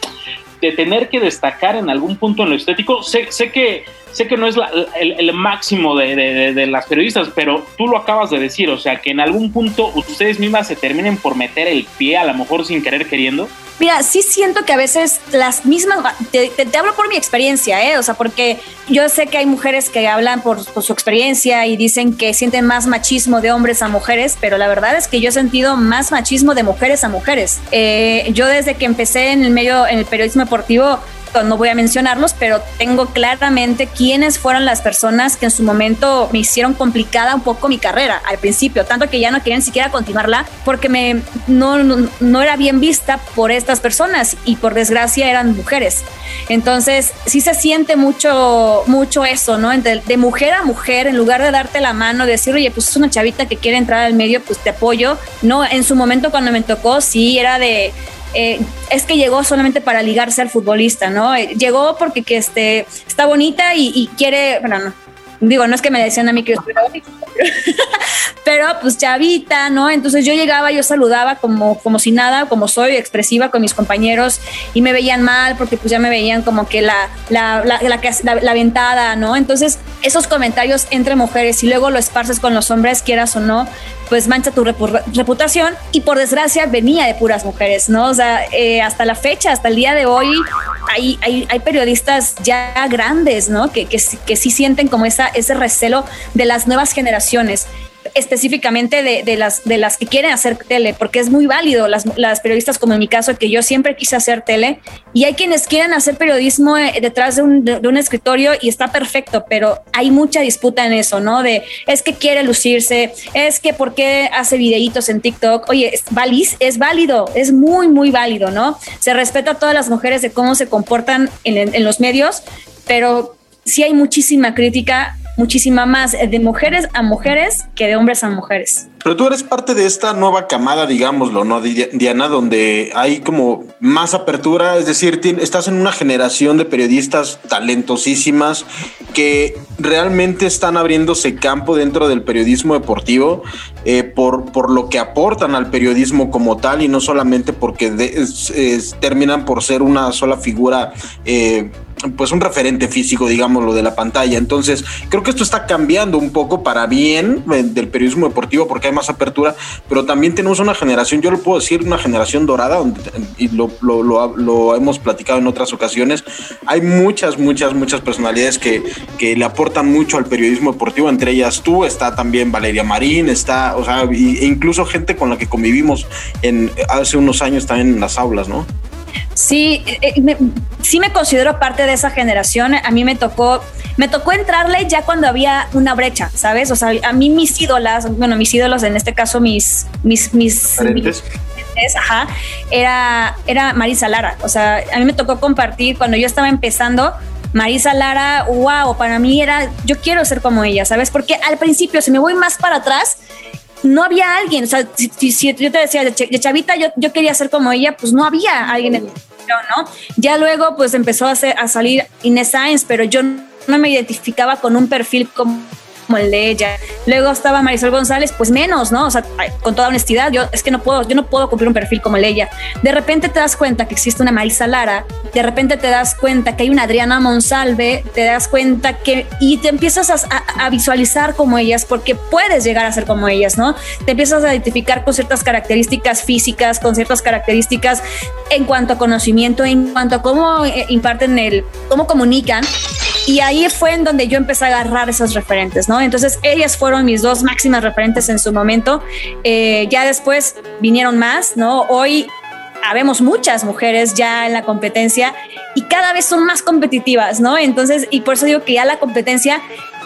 de tener que destacar en algún punto en lo estético. Sé, sé que sé que no es la, el, el, máximo de, de, de, las periodistas, pero tú lo acabas de decir, o sea, que en algún punto ustedes mismas se terminen por meter el pie, a lo mejor sin querer queriendo. Mira, sí siento que a veces las mismas, te, te, te hablo por mi experiencia, ¿eh? o sea, porque yo sé que hay mujeres que hablan por, por, su experiencia y dicen que sienten más machismo de hombres a mujeres, pero la verdad es que yo he sentido más machismo de mujeres a mujeres. Eh, yo desde que empecé en el medio, en el periodismo deportivo, no voy a mencionarlos, pero tengo claramente quiénes fueron las personas que en su momento me hicieron complicada un poco mi carrera al principio, tanto que ya no querían siquiera continuarla porque me, no, no, no era bien vista por estas personas y por desgracia eran mujeres. Entonces, sí se siente mucho, mucho eso, ¿no? De, de mujer a mujer, en lugar de darte la mano, decir, oye, pues es una chavita que quiere entrar al medio, pues te apoyo. No, en su momento cuando me tocó, sí, era de, eh, es que llegó solamente para ligarse al futbolista, ¿no? Eh, llegó porque que este, está bonita y, y, quiere, bueno, no, digo, no es que me decían a mí que yo estuviera (laughs) pero pues chavita, ¿no? Entonces yo llegaba, yo saludaba como, como si nada, como soy, expresiva con mis compañeros y me veían mal porque pues ya me veían como que la, la, la, la, la, la ventada, ¿no? Entonces esos comentarios entre mujeres y luego lo esparces con los hombres, quieras o no, pues mancha tu reputación y por desgracia venía de puras mujeres, ¿no? O sea, eh, hasta la fecha, hasta el día de hoy, hay, hay, hay periodistas ya grandes, ¿no? Que, que, que sí sienten como esa, ese recelo de las nuevas generaciones específicamente de, de, las, de las que quieren hacer tele, porque es muy válido las, las, periodistas como en mi caso, que yo siempre quise hacer tele, y hay quienes quieren hacer periodismo eh, detrás de un, de, un escritorio y está perfecto, pero hay mucha disputa en eso, ¿no? De es que quiere lucirse, es que por qué hace videitos en TikTok, oye, es, es válido, es muy, muy válido, ¿no? Se respeta a todas las mujeres de cómo se comportan en, en los medios, pero sí hay muchísima crítica muchísima más de mujeres a mujeres que de hombres a mujeres. Pero tú eres parte de esta nueva camada, digámoslo, ¿no, Diana? Donde hay como más apertura, es decir, estás en una generación de periodistas talentosísimas que realmente están abriéndose campo dentro del periodismo deportivo eh, por, por lo que aportan al periodismo como tal y no solamente porque terminan por ser una sola figura. Eh, pues un referente físico, digámoslo, de la pantalla. Entonces, creo que esto está cambiando un poco para bien eh, del periodismo deportivo porque hay más apertura, pero también tenemos una generación, yo lo puedo decir, una generación dorada, y lo, lo, hemos platicado en otras ocasiones. Hay muchas, muchas, muchas personalidades que, que le aportan mucho al periodismo deportivo, entre ellas tú, está también Valeria Marín, está, o sea, e incluso gente con la que convivimos en, hace unos años también en las aulas, ¿no? Sí, eh, me, sí me considero parte de esa generación. A mí me tocó, me tocó entrarle ya cuando había una brecha, ¿sabes? O sea, a mí mis ídolas, bueno, mis ídolos, en este caso mis, mis, mis, mis ajá, era, era Marisa Lara. O sea, a mí me tocó compartir cuando yo estaba empezando. Marisa Lara, wow, para mí era, yo quiero ser como ella, ¿sabes? Porque al principio, si me voy más para atrás, no había alguien, o sea, si, si, yo te decía de, chavita yo, yo, quería ser como ella, pues no había alguien en ¿no? Ya luego pues empezó a, a salir Inés Sáenz, pero yo no me identificaba con un perfil como como el de ella. Luego estaba Marisol González, pues menos, ¿no? O sea, con toda honestidad, yo es que no puedo, yo no puedo cumplir un perfil como el de ella. De repente te das cuenta que existe una Marisa Lara, de repente te das cuenta que hay una Adriana Monsalve, te das cuenta que y te empiezas a, a, visualizar como ellas porque puedes llegar a ser como ellas, ¿no? Te empiezas a identificar con ciertas características físicas, con ciertas características en cuanto a conocimiento, en cuanto a cómo eh, imparten el, cómo comunican. Y ahí fue en donde yo empecé a agarrar esos referentes, ¿no? Entonces ellas fueron mis dos máximas referentes en su momento. Eh, ya después vinieron más, ¿no? Hoy habemos muchas mujeres ya en la competencia y cada vez son más competitivas, ¿no? Entonces, y por eso digo que ya la competencia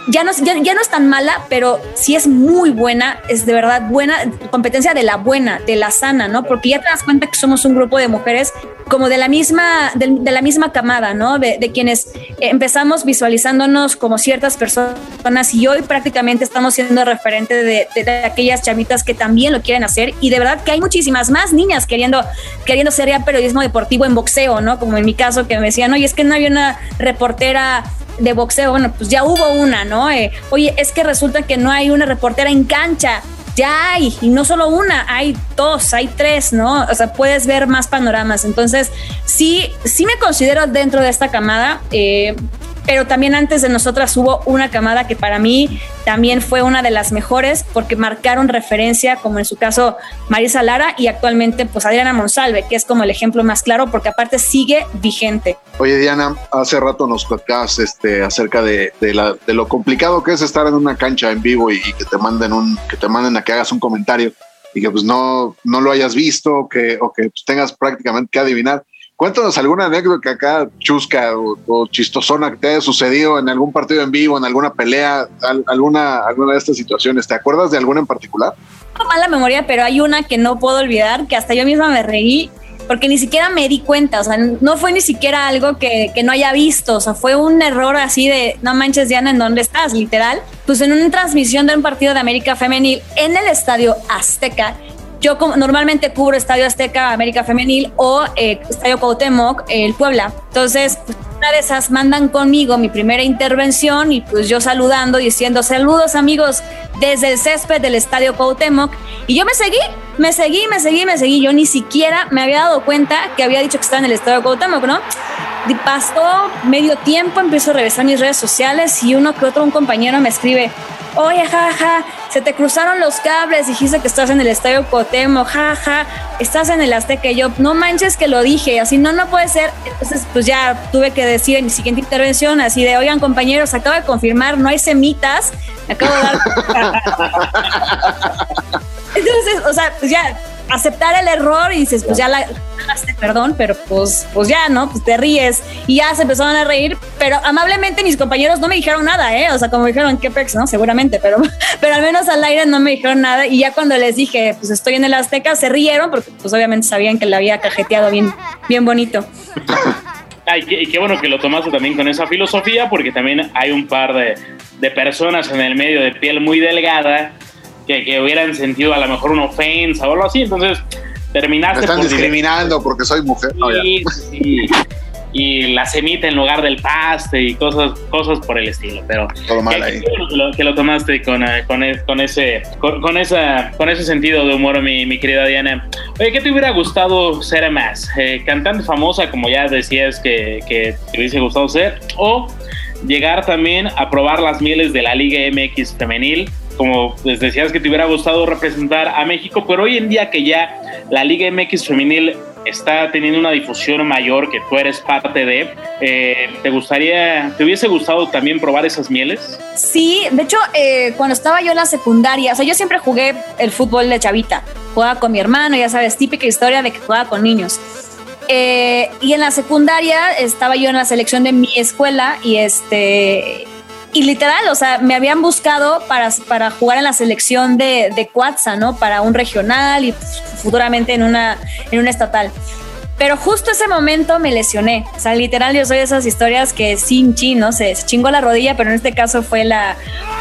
ya no, ya, no es tan mala, pero sí es muy buena, es de verdad buena, competencia de la buena, de la sana, ¿no? Porque ya te das cuenta que somos un grupo de mujeres como de la misma, de, la misma camada, ¿no? De, quienes empezamos visualizándonos como ciertas personas y hoy prácticamente estamos siendo referente de, de, aquellas chamitas que también lo quieren hacer y de verdad que hay muchísimas más niñas queriendo, queriendo ser ya periodismo deportivo en boxeo, ¿no? Como en mi caso que me decían, oye, es que no había una reportera de boxeo, bueno, pues ya hubo una, ¿no? Eh, oye, es que resulta que no hay una reportera en cancha. Ya hay, y no solo una, hay dos, hay tres, ¿no? O sea, puedes ver más panoramas. Entonces, sí, sí me considero dentro de esta camada. Eh, pero también antes de nosotras hubo una camada que para mí también fue una de las mejores porque marcaron referencia, como en su caso Marisa Lara y actualmente pues Adriana Monsalve, que es como el ejemplo más claro porque aparte sigue vigente. Oye Diana, hace rato nos tocas este, acerca de, de, lo complicado que es estar en una cancha en vivo y, que te manden un, que te manden a que hagas un comentario y que pues no, no lo hayas visto que, o que pues, tengas prácticamente que adivinar. Cuéntanos alguna anécdota acá chusca o, chistosona que te haya sucedido en algún partido en vivo, en alguna pelea, alguna, alguna de estas situaciones. ¿Te acuerdas de alguna en particular? Mala memoria, pero hay una que no puedo olvidar, que hasta yo misma me reí porque ni siquiera me di cuenta, o sea, no fue ni siquiera algo que, que, no haya visto, o sea, fue un error así de, no manches Diana, ¿en dónde estás? Literal. Pues en una transmisión de un partido de América Femenil en el Estadio Azteca, yo normalmente cubro Estadio Azteca, América Femenil o eh, Estadio Cuauhtémoc, el Puebla. Entonces, pues, una de esas mandan conmigo mi primera intervención y pues yo saludando, diciendo saludos amigos desde el césped del Estadio Cuauhtémoc. Y yo me seguí, me seguí, me seguí, me seguí. Yo ni siquiera me había dado cuenta que había dicho que estaba en el Estadio Cuauhtémoc, ¿no? Pasó medio tiempo, empiezo a revisar mis redes sociales y uno que otro, un compañero me escribe, oye, jaja, se te cruzaron los cables, dijiste que estás en el Estadio Cotemo, jaja, estás en el Azteca. Y yo, no manches que lo dije, así no, no puede ser. Entonces, pues ya tuve que decir en mi siguiente intervención, así de, oigan, compañeros, acabo de confirmar, no hay semitas, acabo de dar. (laughs) Entonces, o sea, pues ya aceptar el error y dices, pues ya la perdón, pero pues, pues ya, ¿no? Pues te ríes y ya se empezaron a reír, pero amablemente mis compañeros no me dijeron nada, ¿eh? O sea, como dijeron, qué pex, ¿no? Seguramente, pero, (laughs) pero al menos al aire no me dijeron nada y ya cuando les dije, pues estoy en el Azteca, se rieron porque pues obviamente sabían que la había cajeteado bien, bien bonito. (laughs) Ay, y qué bueno que lo tomaste también con esa filosofía, porque también hay un par de, de personas en el medio de piel muy delgada que, hubieran sentido a lo mejor una ofensa o algo así. Entonces, terminaste. Me están discriminando porque soy mujer. Sí, Y la semita en lugar del paste y cosas, cosas por el estilo. Pero Todo mal ahí. Que, lo, tomaste con, eh, con, con ese, con, esa, con ese sentido de humor, mi, mi querida Diana. Oye, ¿qué te hubiera gustado ser más? Eh, ¿Cantante famosa, como ya decías que, que te hubiese gustado ser? ¿O llegar también a probar las mieles de la Liga MX femenil? Como les decías que te hubiera gustado representar a México, pero hoy en día que ya la Liga MX femenil está teniendo una difusión mayor, que tú eres parte de, eh, ¿te gustaría, te hubiese gustado también probar esas mieles? Sí, de hecho, eh, cuando estaba yo en la secundaria, o sea, yo siempre jugué el fútbol de chavita, jugaba con mi hermano, ya sabes, típica historia de que jugaba con niños. Eh, y en la secundaria estaba yo en la selección de mi escuela y este y literal, o sea, me habían buscado para, para jugar en la selección de, de ¿no? Para un regional y futuramente en una, en una estatal. Pero justo ese momento me lesioné. O sea, literal, yo soy de esas historias que sin chin, no sé, se chingó la rodilla, pero en este caso fue la,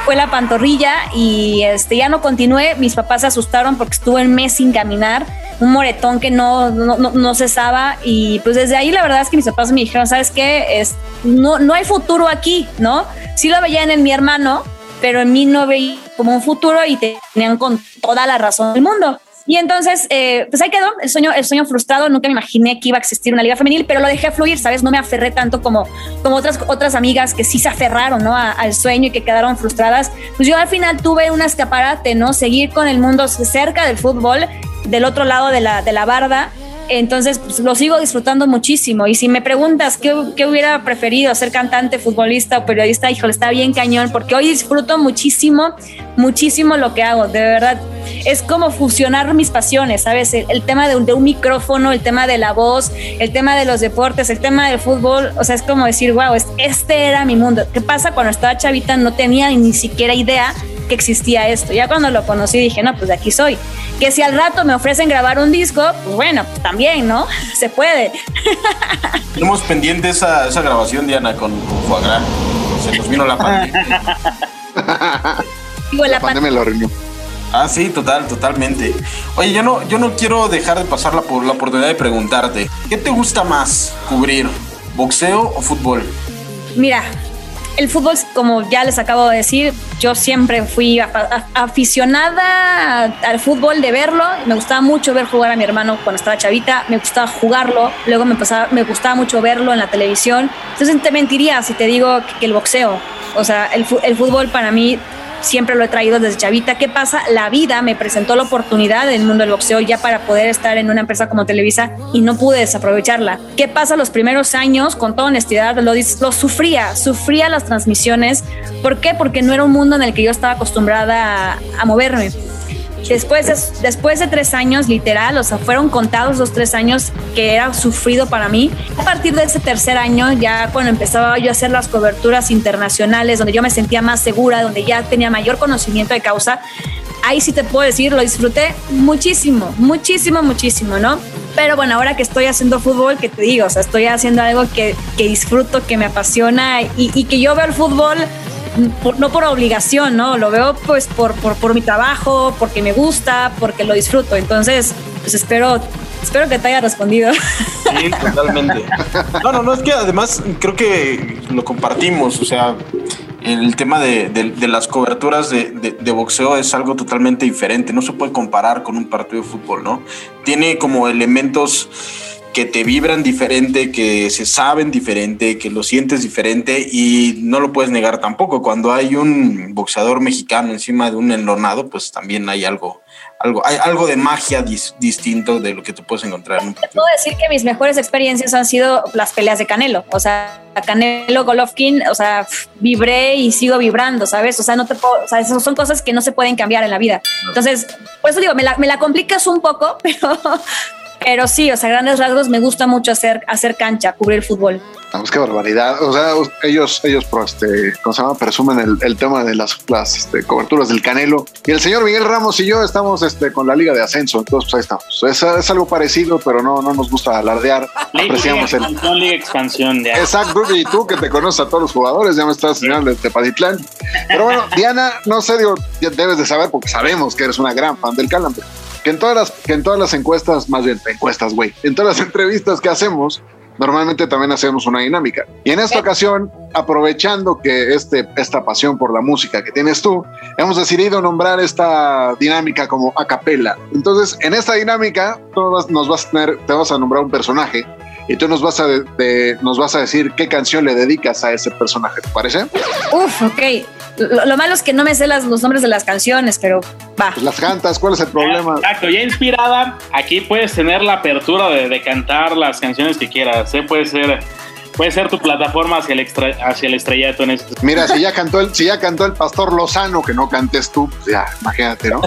fue la pantorrilla y este, ya no continué. Mis papás se asustaron porque estuve un mes sin caminar, un moretón que no, no, no, no cesaba. Y pues desde ahí la verdad es que mis papás me dijeron, ¿sabes qué? Es, no, no hay futuro aquí, ¿no? Sí lo veían en mi hermano, pero en mí no veía como un futuro y tenían con toda la razón del mundo. Y entonces, eh, pues ahí quedó el sueño, el sueño frustrado. Nunca me imaginé que iba a existir una liga femenil, pero lo dejé fluir, ¿sabes? No me aferré tanto como, como otras, otras amigas que sí se aferraron, ¿no? al sueño y que quedaron frustradas. Pues yo al final tuve un escaparate, ¿no? Seguir con el mundo cerca del fútbol, del otro lado de la, de la barda entonces, pues, lo sigo disfrutando muchísimo. Y si me preguntas qué, qué, hubiera preferido, ser cantante, futbolista o periodista, híjole, está bien cañón, porque hoy disfruto muchísimo, muchísimo lo que hago. De verdad, es como fusionar mis pasiones, ¿sabes? El, tema de un, de un, micrófono, el tema de la voz, el tema de los deportes, el tema del fútbol. O sea, es como decir, wow, este era mi mundo. ¿Qué pasa cuando estaba chavita? No tenía ni siquiera idea que existía esto. Ya cuando lo conocí dije, no, pues de aquí soy. Que si al rato me ofrecen grabar un disco, pues bueno, pues también, ¿no? (laughs) Se puede. (laughs) Tenemos pendiente esa, esa grabación, Diana, con, con Se nos vino la pandemia. (laughs) la, la pandemia lo arruinó. Ah, sí, total, totalmente. Oye, yo no, yo no quiero dejar de pasar la, la oportunidad de preguntarte, ¿qué te gusta más cubrir, boxeo o fútbol? Mira, el fútbol, como ya les acabo de decir, yo siempre fui aficionada al fútbol de verlo. Me gustaba mucho ver jugar a mi hermano cuando estaba chavita. Me gustaba jugarlo. Luego me, pasaba, me gustaba mucho verlo en la televisión. Entonces te mentiría si te digo que, el boxeo. O sea, el, el fútbol para mí siempre lo he traído desde chavita. ¿Qué pasa? La vida me presentó la oportunidad en el mundo del boxeo ya para poder estar en una empresa como Televisa y no pude desaprovecharla. ¿Qué pasa los primeros años? Con toda honestidad, lo, lo sufría, sufría las transmisiones. ¿Por qué? Porque no era un mundo en el que yo estaba acostumbrada a, a moverme. Después de, después de tres años, literal, o sea, fueron contados los tres años que era sufrido para mí. A partir de ese tercer año, ya cuando empezaba yo a hacer las coberturas internacionales, donde yo me sentía más segura, donde ya tenía mayor conocimiento de causa, ahí sí te puedo decir, lo disfruté muchísimo, muchísimo, muchísimo, ¿no? Pero bueno, ahora que estoy haciendo fútbol, que te digo, o sea, estoy haciendo algo que, que disfruto, que me apasiona y, y que yo veo el fútbol no por obligación, ¿no? Lo veo pues por, por, por mi trabajo, porque me gusta, porque lo disfruto. Entonces, pues espero Espero que te haya respondido. Sí, totalmente. No, no, no, es que además creo que lo compartimos, o sea, el tema de, de, las coberturas de, de, boxeo es algo totalmente diferente, no se puede comparar con un partido de fútbol, ¿no? Tiene como elementos que te vibran diferente, que se saben diferente, que lo sientes diferente y no lo puedes negar tampoco. Cuando hay un boxeador mexicano encima de un enlonado, pues también hay algo, algo, hay algo de magia distinto de lo que tú puedes encontrar en partido. Puedo decir que mis mejores experiencias han sido las peleas de Canelo. O sea, Canelo Golovkin, o sea, vibré y sigo vibrando, ¿sabes? O sea, no te puedo, o sea, esas son cosas que no se pueden cambiar en la vida. Entonces, por eso digo, me la, me la complicas un poco, (laughs) pero, pero sí, o sea, grandes rasgos me gusta mucho hacer, hacer cancha, cubrir fútbol. Vamos, qué barbaridad. O sea, ellos, ellos este, ¿cómo se llama? Presumen el, el tema de las, las este, coberturas del Canelo. Y el señor Miguel Ramos y yo estamos este, con la Liga de Ascenso. Entonces, pues ahí estamos. Es, es algo parecido, pero no, no nos gusta alardear. (laughs) Apreciamos Liga, el. Liga Expansión. Ya. Exacto. Y tú que te conoces a todos los jugadores, ya me estás señalando de Tepatitlán. Pero bueno, Diana, no sé, digo, debes de saber porque sabemos que eres una gran fan del Calambre que en todas las, que en todas las encuestas, más bien encuestas, güey, en todas las (laughs) entrevistas que hacemos, normalmente también hacemos una dinámica. Y en esta ocasión, aprovechando que este, esta pasión por la música que tienes tú, hemos decidido nombrar esta dinámica como a capela. Entonces, en esta dinámica, tú nos vas a tener, te vas a nombrar un personaje y tú nos vas a, de, nos vas a decir qué canción le dedicas a ese personaje, ¿te parece? Uf, ok. Lo, lo, malo es que no me sé las, los nombres de las canciones, pero va. Pues las cantas, ¿cuál es el problema? Exacto, ya inspirada, aquí puedes tener la apertura de, de cantar las canciones que quieras, ¿eh? puede ser puede ser tu plataforma hacia el extra, hacia el estrellato en este. Mira, si ya cantó el, si ya cantó el pastor Lozano, que no cantes tú, pues ya, imagínate, ¿no?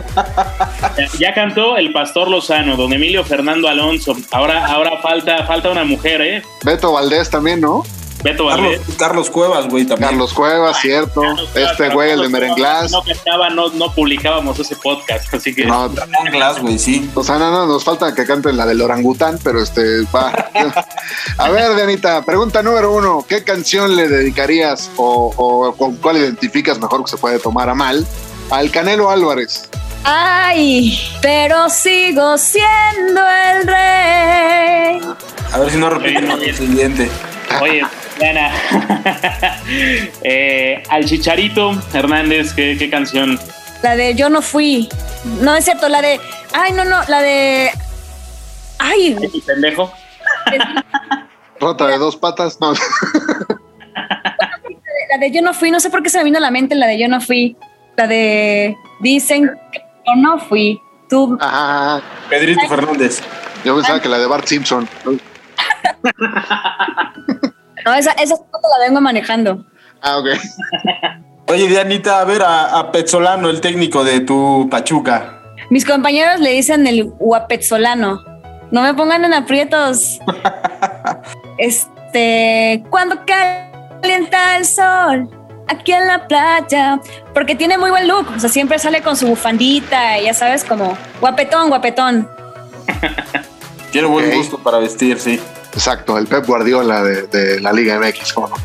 ya cantó el pastor Lozano, don Emilio Fernando Alonso. Ahora, ahora falta, falta una mujer, ¿eh? Beto Valdés también, ¿no? Beto Carlos, Valdés. Carlos Cuevas, güey, también. Carlos Cuevas, cierto. Carlos Cuevas, Este güey, el de Merenglás. No cantaba, no, no publicábamos ese podcast, así que. No, Glass, güey, sí. o sea, no, no, nos falta que canten la del orangután, pero este, va. (laughs) A ver, Dianita, pregunta número uno. ¿Qué canción le dedicarías o, o con cuál identificas mejor que se puede tomar a mal al Canelo Álvarez? Ay, pero sigo siendo el rey. A ver si no repetimos el siguiente. Oye, Diana. (laughs) eh, al Chicharito Hernández, ¿qué, qué canción? La de Yo no fui. No es cierto, la de. Ay, no, no, la de. Ay, ¿Ay, pendejo? (laughs) Rota de dos patas, no. la de Yo no fui. No sé por qué se me vino a la mente la de Yo no fui. La de. Dicen que yo no fui. Tú. Ajá, Pedrito Fernández. yo pensaba que la de Bart Simpson. (laughs) No, esa, esa foto la vengo manejando. Ah, ok. (laughs) Oye, Dianita, a ver a, a Petzolano, el técnico de tu Pachuca. Mis compañeros le dicen el guapezolano. No me pongan en aprietos. (laughs) este, cuando calienta el sol aquí en la playa, porque tiene muy buen look, o sea, siempre sale con su bufandita, y ya sabes, como guapetón, guapetón. (laughs) Tiene buen gusto para vestir, sí. Exacto, el Pep Guardiola de, de la Liga MX. ¿cómo no?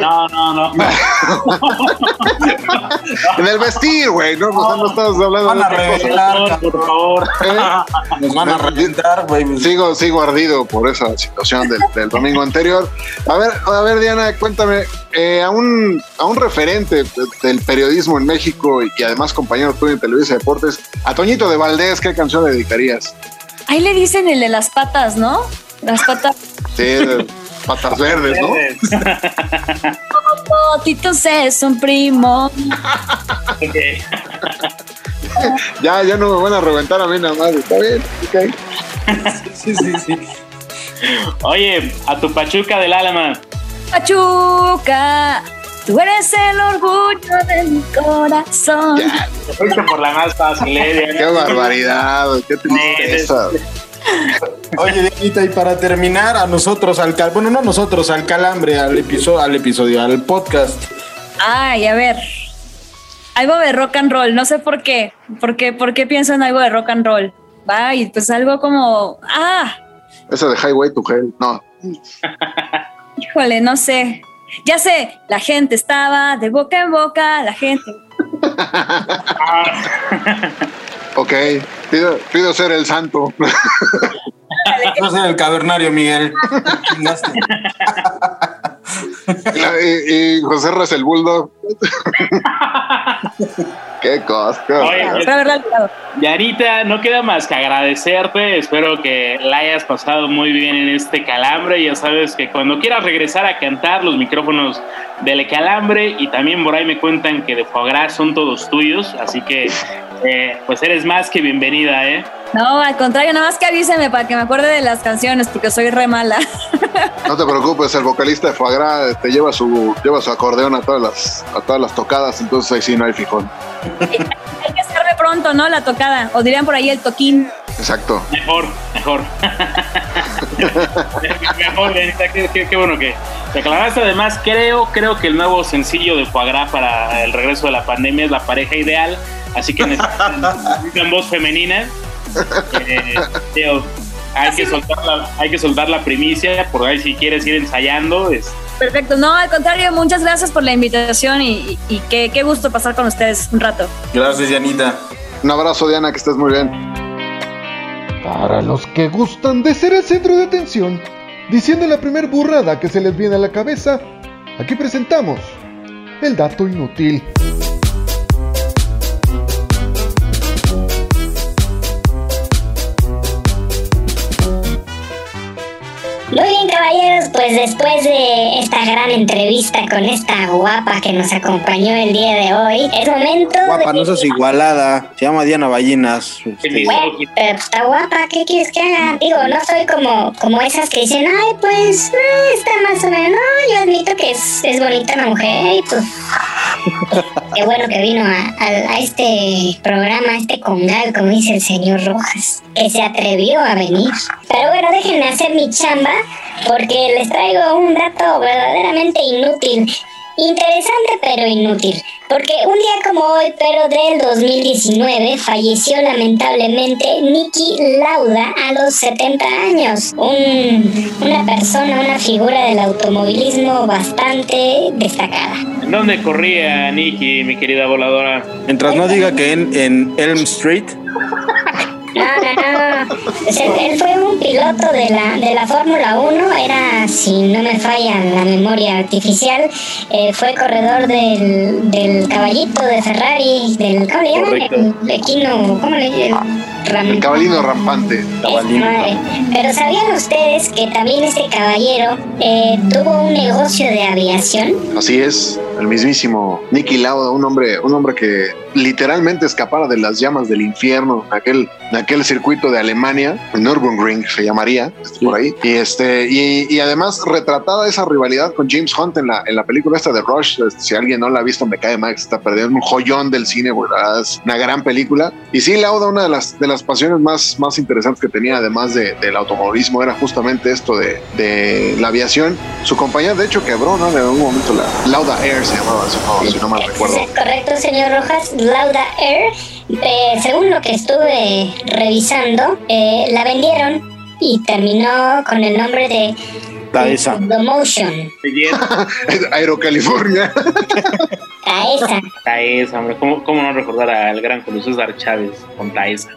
No, no, no, no. (laughs) En el vestir, güey, no, pues, no estamos hablando Van de a otra cosa. revelar, Por favor. ¿Eh? (laughs) Nos van a reventar, güey. Sigo, sigo ardido por esa situación del, del domingo anterior. A ver, a ver, Diana, cuéntame, eh, a, un, a un referente del periodismo en México y, y además compañero tuyo en Televisa Deportes, a Toñito de Valdés, ¿qué canción le dedicarías? Ahí le dicen el de las patas, ¿no? Las patas. Sí, patas verdes, ¿no? Potitos es un primo. Ok. Ya, ya no me van a reventar a mí nada más, está bien, ok. Sí, sí, sí. Oye, a tu Pachuca del Alma. Pachuca, tú eres el orgullo de mi corazón. Ya, Te fuiste por la más fácil, ¿eh? qué barbaridad, qué tristeza. Oye, Dianita, y para terminar, a nosotros, al cal... bueno, no a nosotros, al calambre, al episodio, al episodio, al podcast. Ay, a ver. Algo de rock and roll, no sé por qué. ¿Por qué, por qué pienso en algo de rock and roll? Ay, pues algo como. Ah, Esa de Highway to Hell, no. híjole, no sé. Ya sé, la gente estaba de boca en boca, la gente. (laughs) Ok, pido, pido ser el santo. (laughs) No sé, el cavernario, Miguel. (laughs) Y, y José Ras el Bulldog. (laughs) qué cosa. Yarita, no queda más que agradecerte. Espero que la hayas pasado muy bien en este calambre. Ya sabes que cuando quieras regresar a cantar, los micrófonos del calambre y también por ahí me cuentan que de foie gras son todos tuyos. Así que, eh, pues eres más que bienvenida, ¿eh? No, al contrario, nada más que avíseme para que me acuerde de las canciones, porque soy re mala. (laughs) No te preocupes, el vocalista de Foie Gras te lleva su, lleva su acordeón a todas las, a todas las tocadas, entonces ahí sí no hay fijón. Hay que hacerme pronto, ¿no? La tocada. O dirían por ahí el toquín. Exacto. Mejor, mejor. (laughs) mejor, qué, qué- qué bueno que te aclaraste. Además, creo, creo que el nuevo sencillo de Foie Gras para el regreso de la pandemia es la pareja ideal. Así que (laughs) necesitan, necesitan voz femenina. (laughs) Eh, tío, hay que soltar la, hay que soltar la primicia, por ahí si quieres ir ensayando, es, Perfecto. No, al contrario, muchas gracias por la invitación y, y- y qué, qué gusto pasar con ustedes un rato. Gracias, Dianita. Un abrazo, Diana, que estés muy bien. Para los que gustan de ser el centro de atención, diciendo la primer burrada que se les viene a la cabeza, aquí presentamos el dato inútil. Muy bien, caballeros, pues después de esta gran entrevista con esta guapa que nos acompañó el día de hoy, es momento Guapa, de... no seas igualada. Se llama Diana Ballinas. Este, Bueno, pero está guapa, ¿qué quieres que haga? Digo, no soy como, como esas que dicen, ay, pues, eh, está más o menos. No, yo admito que es, es bonita la mujer y pues. Qué bueno que vino a, este programa, a este congal, como dice el señor Rojas, que se atrevió a venir. Pero bueno, déjenme hacer mi chamba porque les traigo un dato verdaderamente inútil. Interesante pero inútil, porque un día como hoy, pero del 2019, falleció lamentablemente Nicky Lauda a los 70 años. Un, una persona, una figura del automovilismo bastante destacada. ¿En dónde corría Nicky, mi querida voladora? Mientras no diga que en, en Elm Street. No, no, no. O sea, él fue un piloto de la, de la Fórmula 1, era, si no me falla la memoria artificial, eh, fue corredor del, del caballito de Ferrari, del, ¿cómo le llaman? El equino, ¿cómo le llaman? Ram- El cabalino rampante. Esa madre. Pero ¿sabían ustedes que también este caballero eh, tuvo un negocio de aviación? Así es, el mismísimo Nicky Lauda, un hombre, un hombre que literalmente escapara de las llamas del infierno, en aquel, en aquel circuito de Alemania, el Nürburgring se llamaría, este, por ahí, y este, y, y además retratada esa rivalidad con James Hunt en la, en la película esta de Rush, este, si alguien no la ha visto me cae mal, está perdiendo un joyón del cine, verdad, es una gran película. Y sí, Lauda, una de las, de las pasiones más, más interesantes que tenía, además de- del automovilismo, era justamente esto de, de la aviación. Su compañía, de hecho, quebró, ¿no? En algún momento la Lauda Air se llamaba, si no, si no mal recuerdo. Es correcto, señor Rojas. Lauda Air, eh, según lo que estuve revisando, eh, la vendieron y terminó con el nombre de Taesa. The Motion. (laughs) Aerocalifornia. Taesa. Taesa, hombre. ¿Cómo, ¿Cómo no recordar al gran Julio César Chávez con Taesa?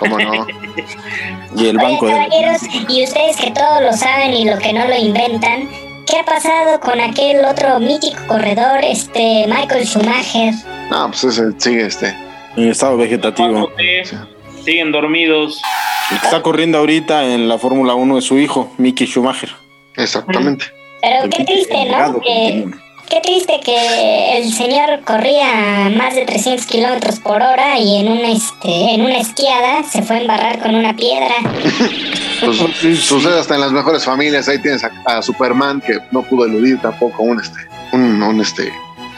¿Cómo no? (laughs) Y el banco Oye, de. caballeros, y ustedes que todo lo saben y lo que no lo inventan, ¿qué ha pasado con aquel otro mítico corredor, este Michael Schumacher? No, pues ese sigue este. En estado vegetativo. Siguen dormidos. El que está corriendo ahorita en la Fórmula 1 es su hijo, Mickey Schumacher. Exactamente. Pero El qué triste, ¿no? que. Qué triste que el señor corría más de 300 kilómetros por hora y en una, este, en una esquiada se fue a embarrar con una piedra. (laughs) Pues, sucede hasta en las mejores familias. Ahí tienes a, Superman que no pudo eludir tampoco un este, un, este,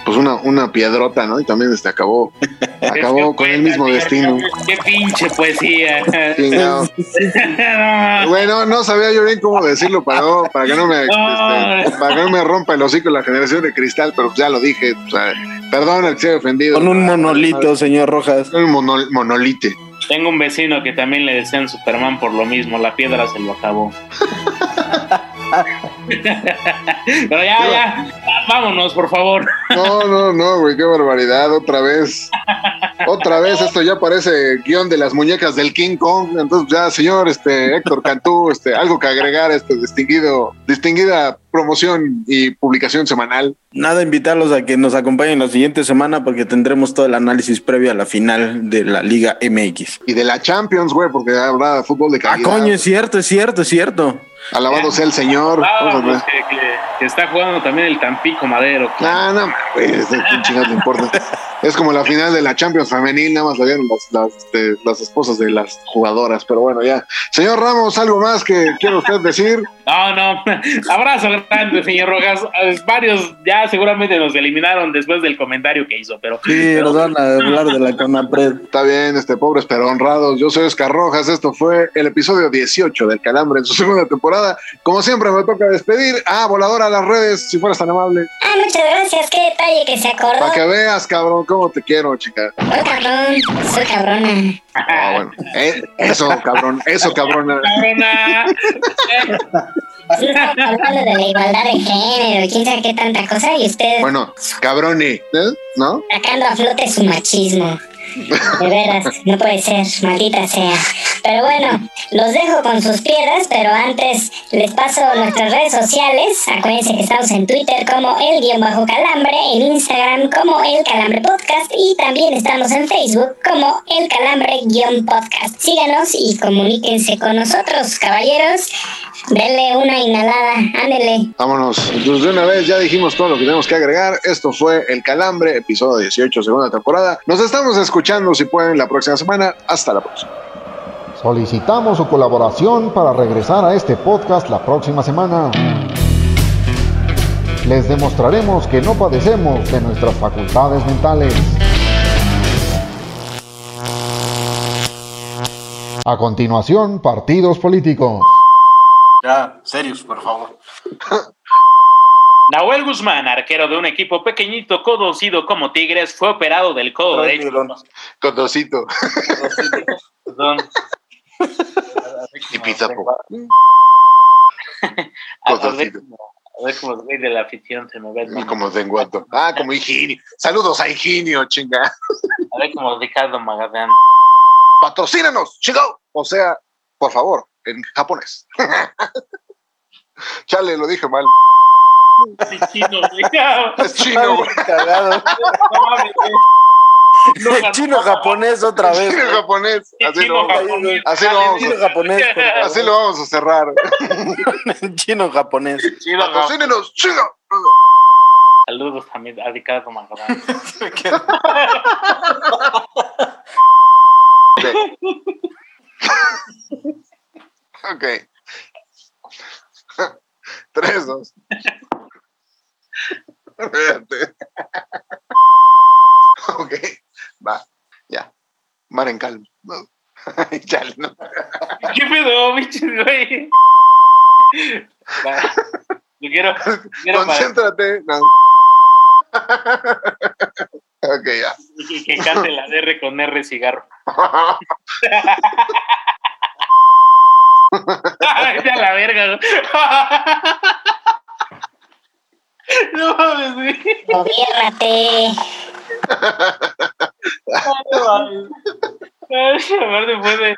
pues una, una piedrota, ¿no? Y también este acabó, (laughs) acabó con el mismo destino. Qué pinche poesía. (laughs) Bueno, no sabía yo bien cómo decirlo para, no- para que no me este, para que no me rompa el hocico la generación de cristal, pero pues ya lo dije. O sea, perdón al que se haya ofendido. Con un monolito, señor Rojas. Un mono- monolite. Tengo un vecino que también le decían Superman por lo mismo. La piedra se lo acabó. (laughs) (laughs) Pero ya, ya. Vámonos, por favor. No, no, no, güey, qué barbaridad, otra vez. Otra vez, esto ya parece guion de las muñecas del King Kong. Entonces, ya, señor este, Héctor Cantú, este, algo que agregar a este distinguido, distinguida promoción y publicación semanal. Nada, invitarlos a que nos acompañen la siguiente semana porque tendremos todo el análisis previo a la final de la Liga MX. Y de la Champions, güey, porque habrá fútbol de Ah, calidad. coño, es cierto, es cierto, es cierto. Alabado sea el señor. Ah, Vamos pues que, que- que está jugando también el Tampico Madero. No, no, güey, este, ¿qué chingados le importa? Es como la final de la Champions femenil, nada más la vieron las, las, este, las esposas de las jugadoras, pero bueno, ya. Señor Ramos, ¿algo más que quiere usted decir? No, no. (laughs) Abrazo grande, señor Rojas. Varios ya seguramente nos eliminaron después del comentario que hizo, pero. Sí, nos van a hablar de la Conapred. Está bien, este, pobres pero honrados. Yo soy Oscar Rojas. Esto fue el episodio 18 del Calambre en su segunda temporada. Como siempre, me toca despedir. Ah, voladora a las redes, si fueras tan amable. Ah, muchas gracias, qué detalle que se acordó. Para que veas, cabrón, cómo te quiero, chica. Soy cabrón, soy cabrona. Ah, bueno. Eh, eso, cabrón, eso, cabrona. Cabrona. Sí, estamos hablando de la igualdad de género y quién sabe qué tanta cosa y ustedes Bueno, cabrone, ¿eh? ¿no? sacando a flote su machismo. De veras, no puede ser, maldita sea. Pero bueno, los dejo con sus piedras, pero antes les paso nuestras redes sociales. Acuérdense que estamos en Twitter como el guion bajo calambre, en Instagram como el calambre podcast y también estamos en Facebook como el calambre guion podcast. Síganos y comuníquense con nosotros, caballeros. Denle una inhalada, ándele. Vámonos. Entonces, de una vez ya dijimos todo lo que tenemos que agregar. Esto fue El Calambre, episodio 18, segunda temporada. Nos estamos escuchando, si pueden, la próxima semana. Hasta la próxima. Solicitamos su colaboración para regresar a este podcast la próxima semana. Les demostraremos que no padecemos de nuestras facultades mentales. A continuación, partidos políticos. Ya, serios, por favor. (laughs) Nahuel Guzmán, arquero de un equipo pequeñito conocido como Tigres, fue operado del codo derecho. Perdón. Y Pizapo. (laughs) A ver Codocito. cómo- güey de la afición se me ve. el Y como Denguato. Ah, como Higinio. Saludos a Higinio, chinga. A ver como Ricardo Magadán. Patrocínanos, chico. O sea, por favor, en japonés. (laughs) Chale, lo dije mal. Sí, chino, güey. (laughs) Es chino, güey. Cagado. No güey. Chino no, japonés otra vez. Chino japonés. Así Chino lo, vamos- japonés. así lo vamos Chino a, japonés. así lo vamos a cerrar. (laughs) Chino japonés. Chino japonés. Chino. Saludos también a Ricardo Magadán. Ok. (laughs) Tres, dos. (laughs) Ok, va, ya. Mar en calma. (laughs) Chale, no. ¿Qué pedo, bichos, güey? Va. Yo quiero, quiero Concéntrate. No. (laughs) Ok, ya. que, que cante la R con R cigarro. Ay, ya la verga. (laughs) No mames, güey. Gobiérnate. No mames. Ay, Aparte fue de.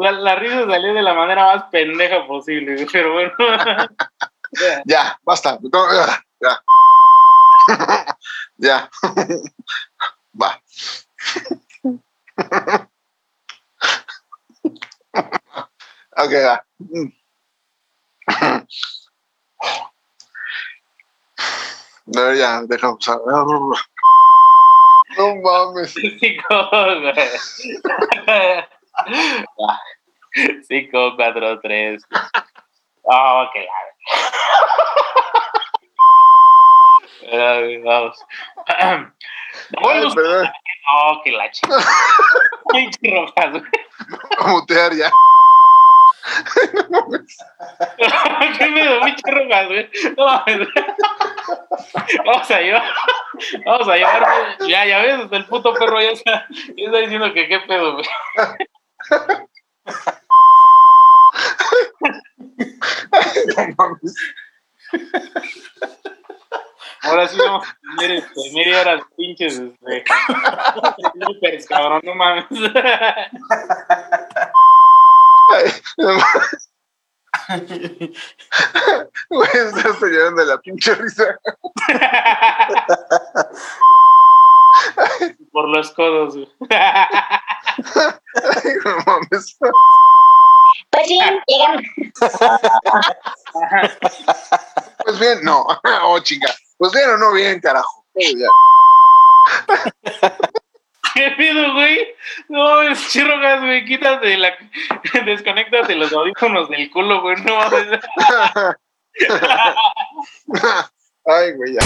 La, la risa salió de la manera más pendeja posible, güey, pero bueno. (laughs) Ya, basta. No, ya. Ya. (laughs) Ya. Va. Ok, va. No, ya, dejamos. No mames. Cinco, cuatro, tres. Oh, que la. Vamos. Ay, perdón. Oh, que la chica. Pinche rojas, güey. Mutear ya. (laughs) ¿Qué pedo, pinche rojas, güey? No mames. (laughs) Vamos a llevar. (laughs) Vamos a llevar. Ya, ya ves, el puto perro ya está, ya está diciendo que qué pedo, güey. Ahora sí vamos a tener este, media hora pinches este, bloopers, cabrón, no mames. (laughs) Güey, estoy llorando de la pinche risa. Por los codos, güey. Ay, no mames. Pues bien, llegamos. Pues bien, no. (laughs) Oh, chinga. Pues bien o no bien, carajo. Ya. (laughs) (laughs) ¿Qué pedo, güey? No mames, chirrogas, güey, quítate la... (laughs) Desconéctate los audífonos del culo, güey, no mames. (laughs) Ay, güey, ya.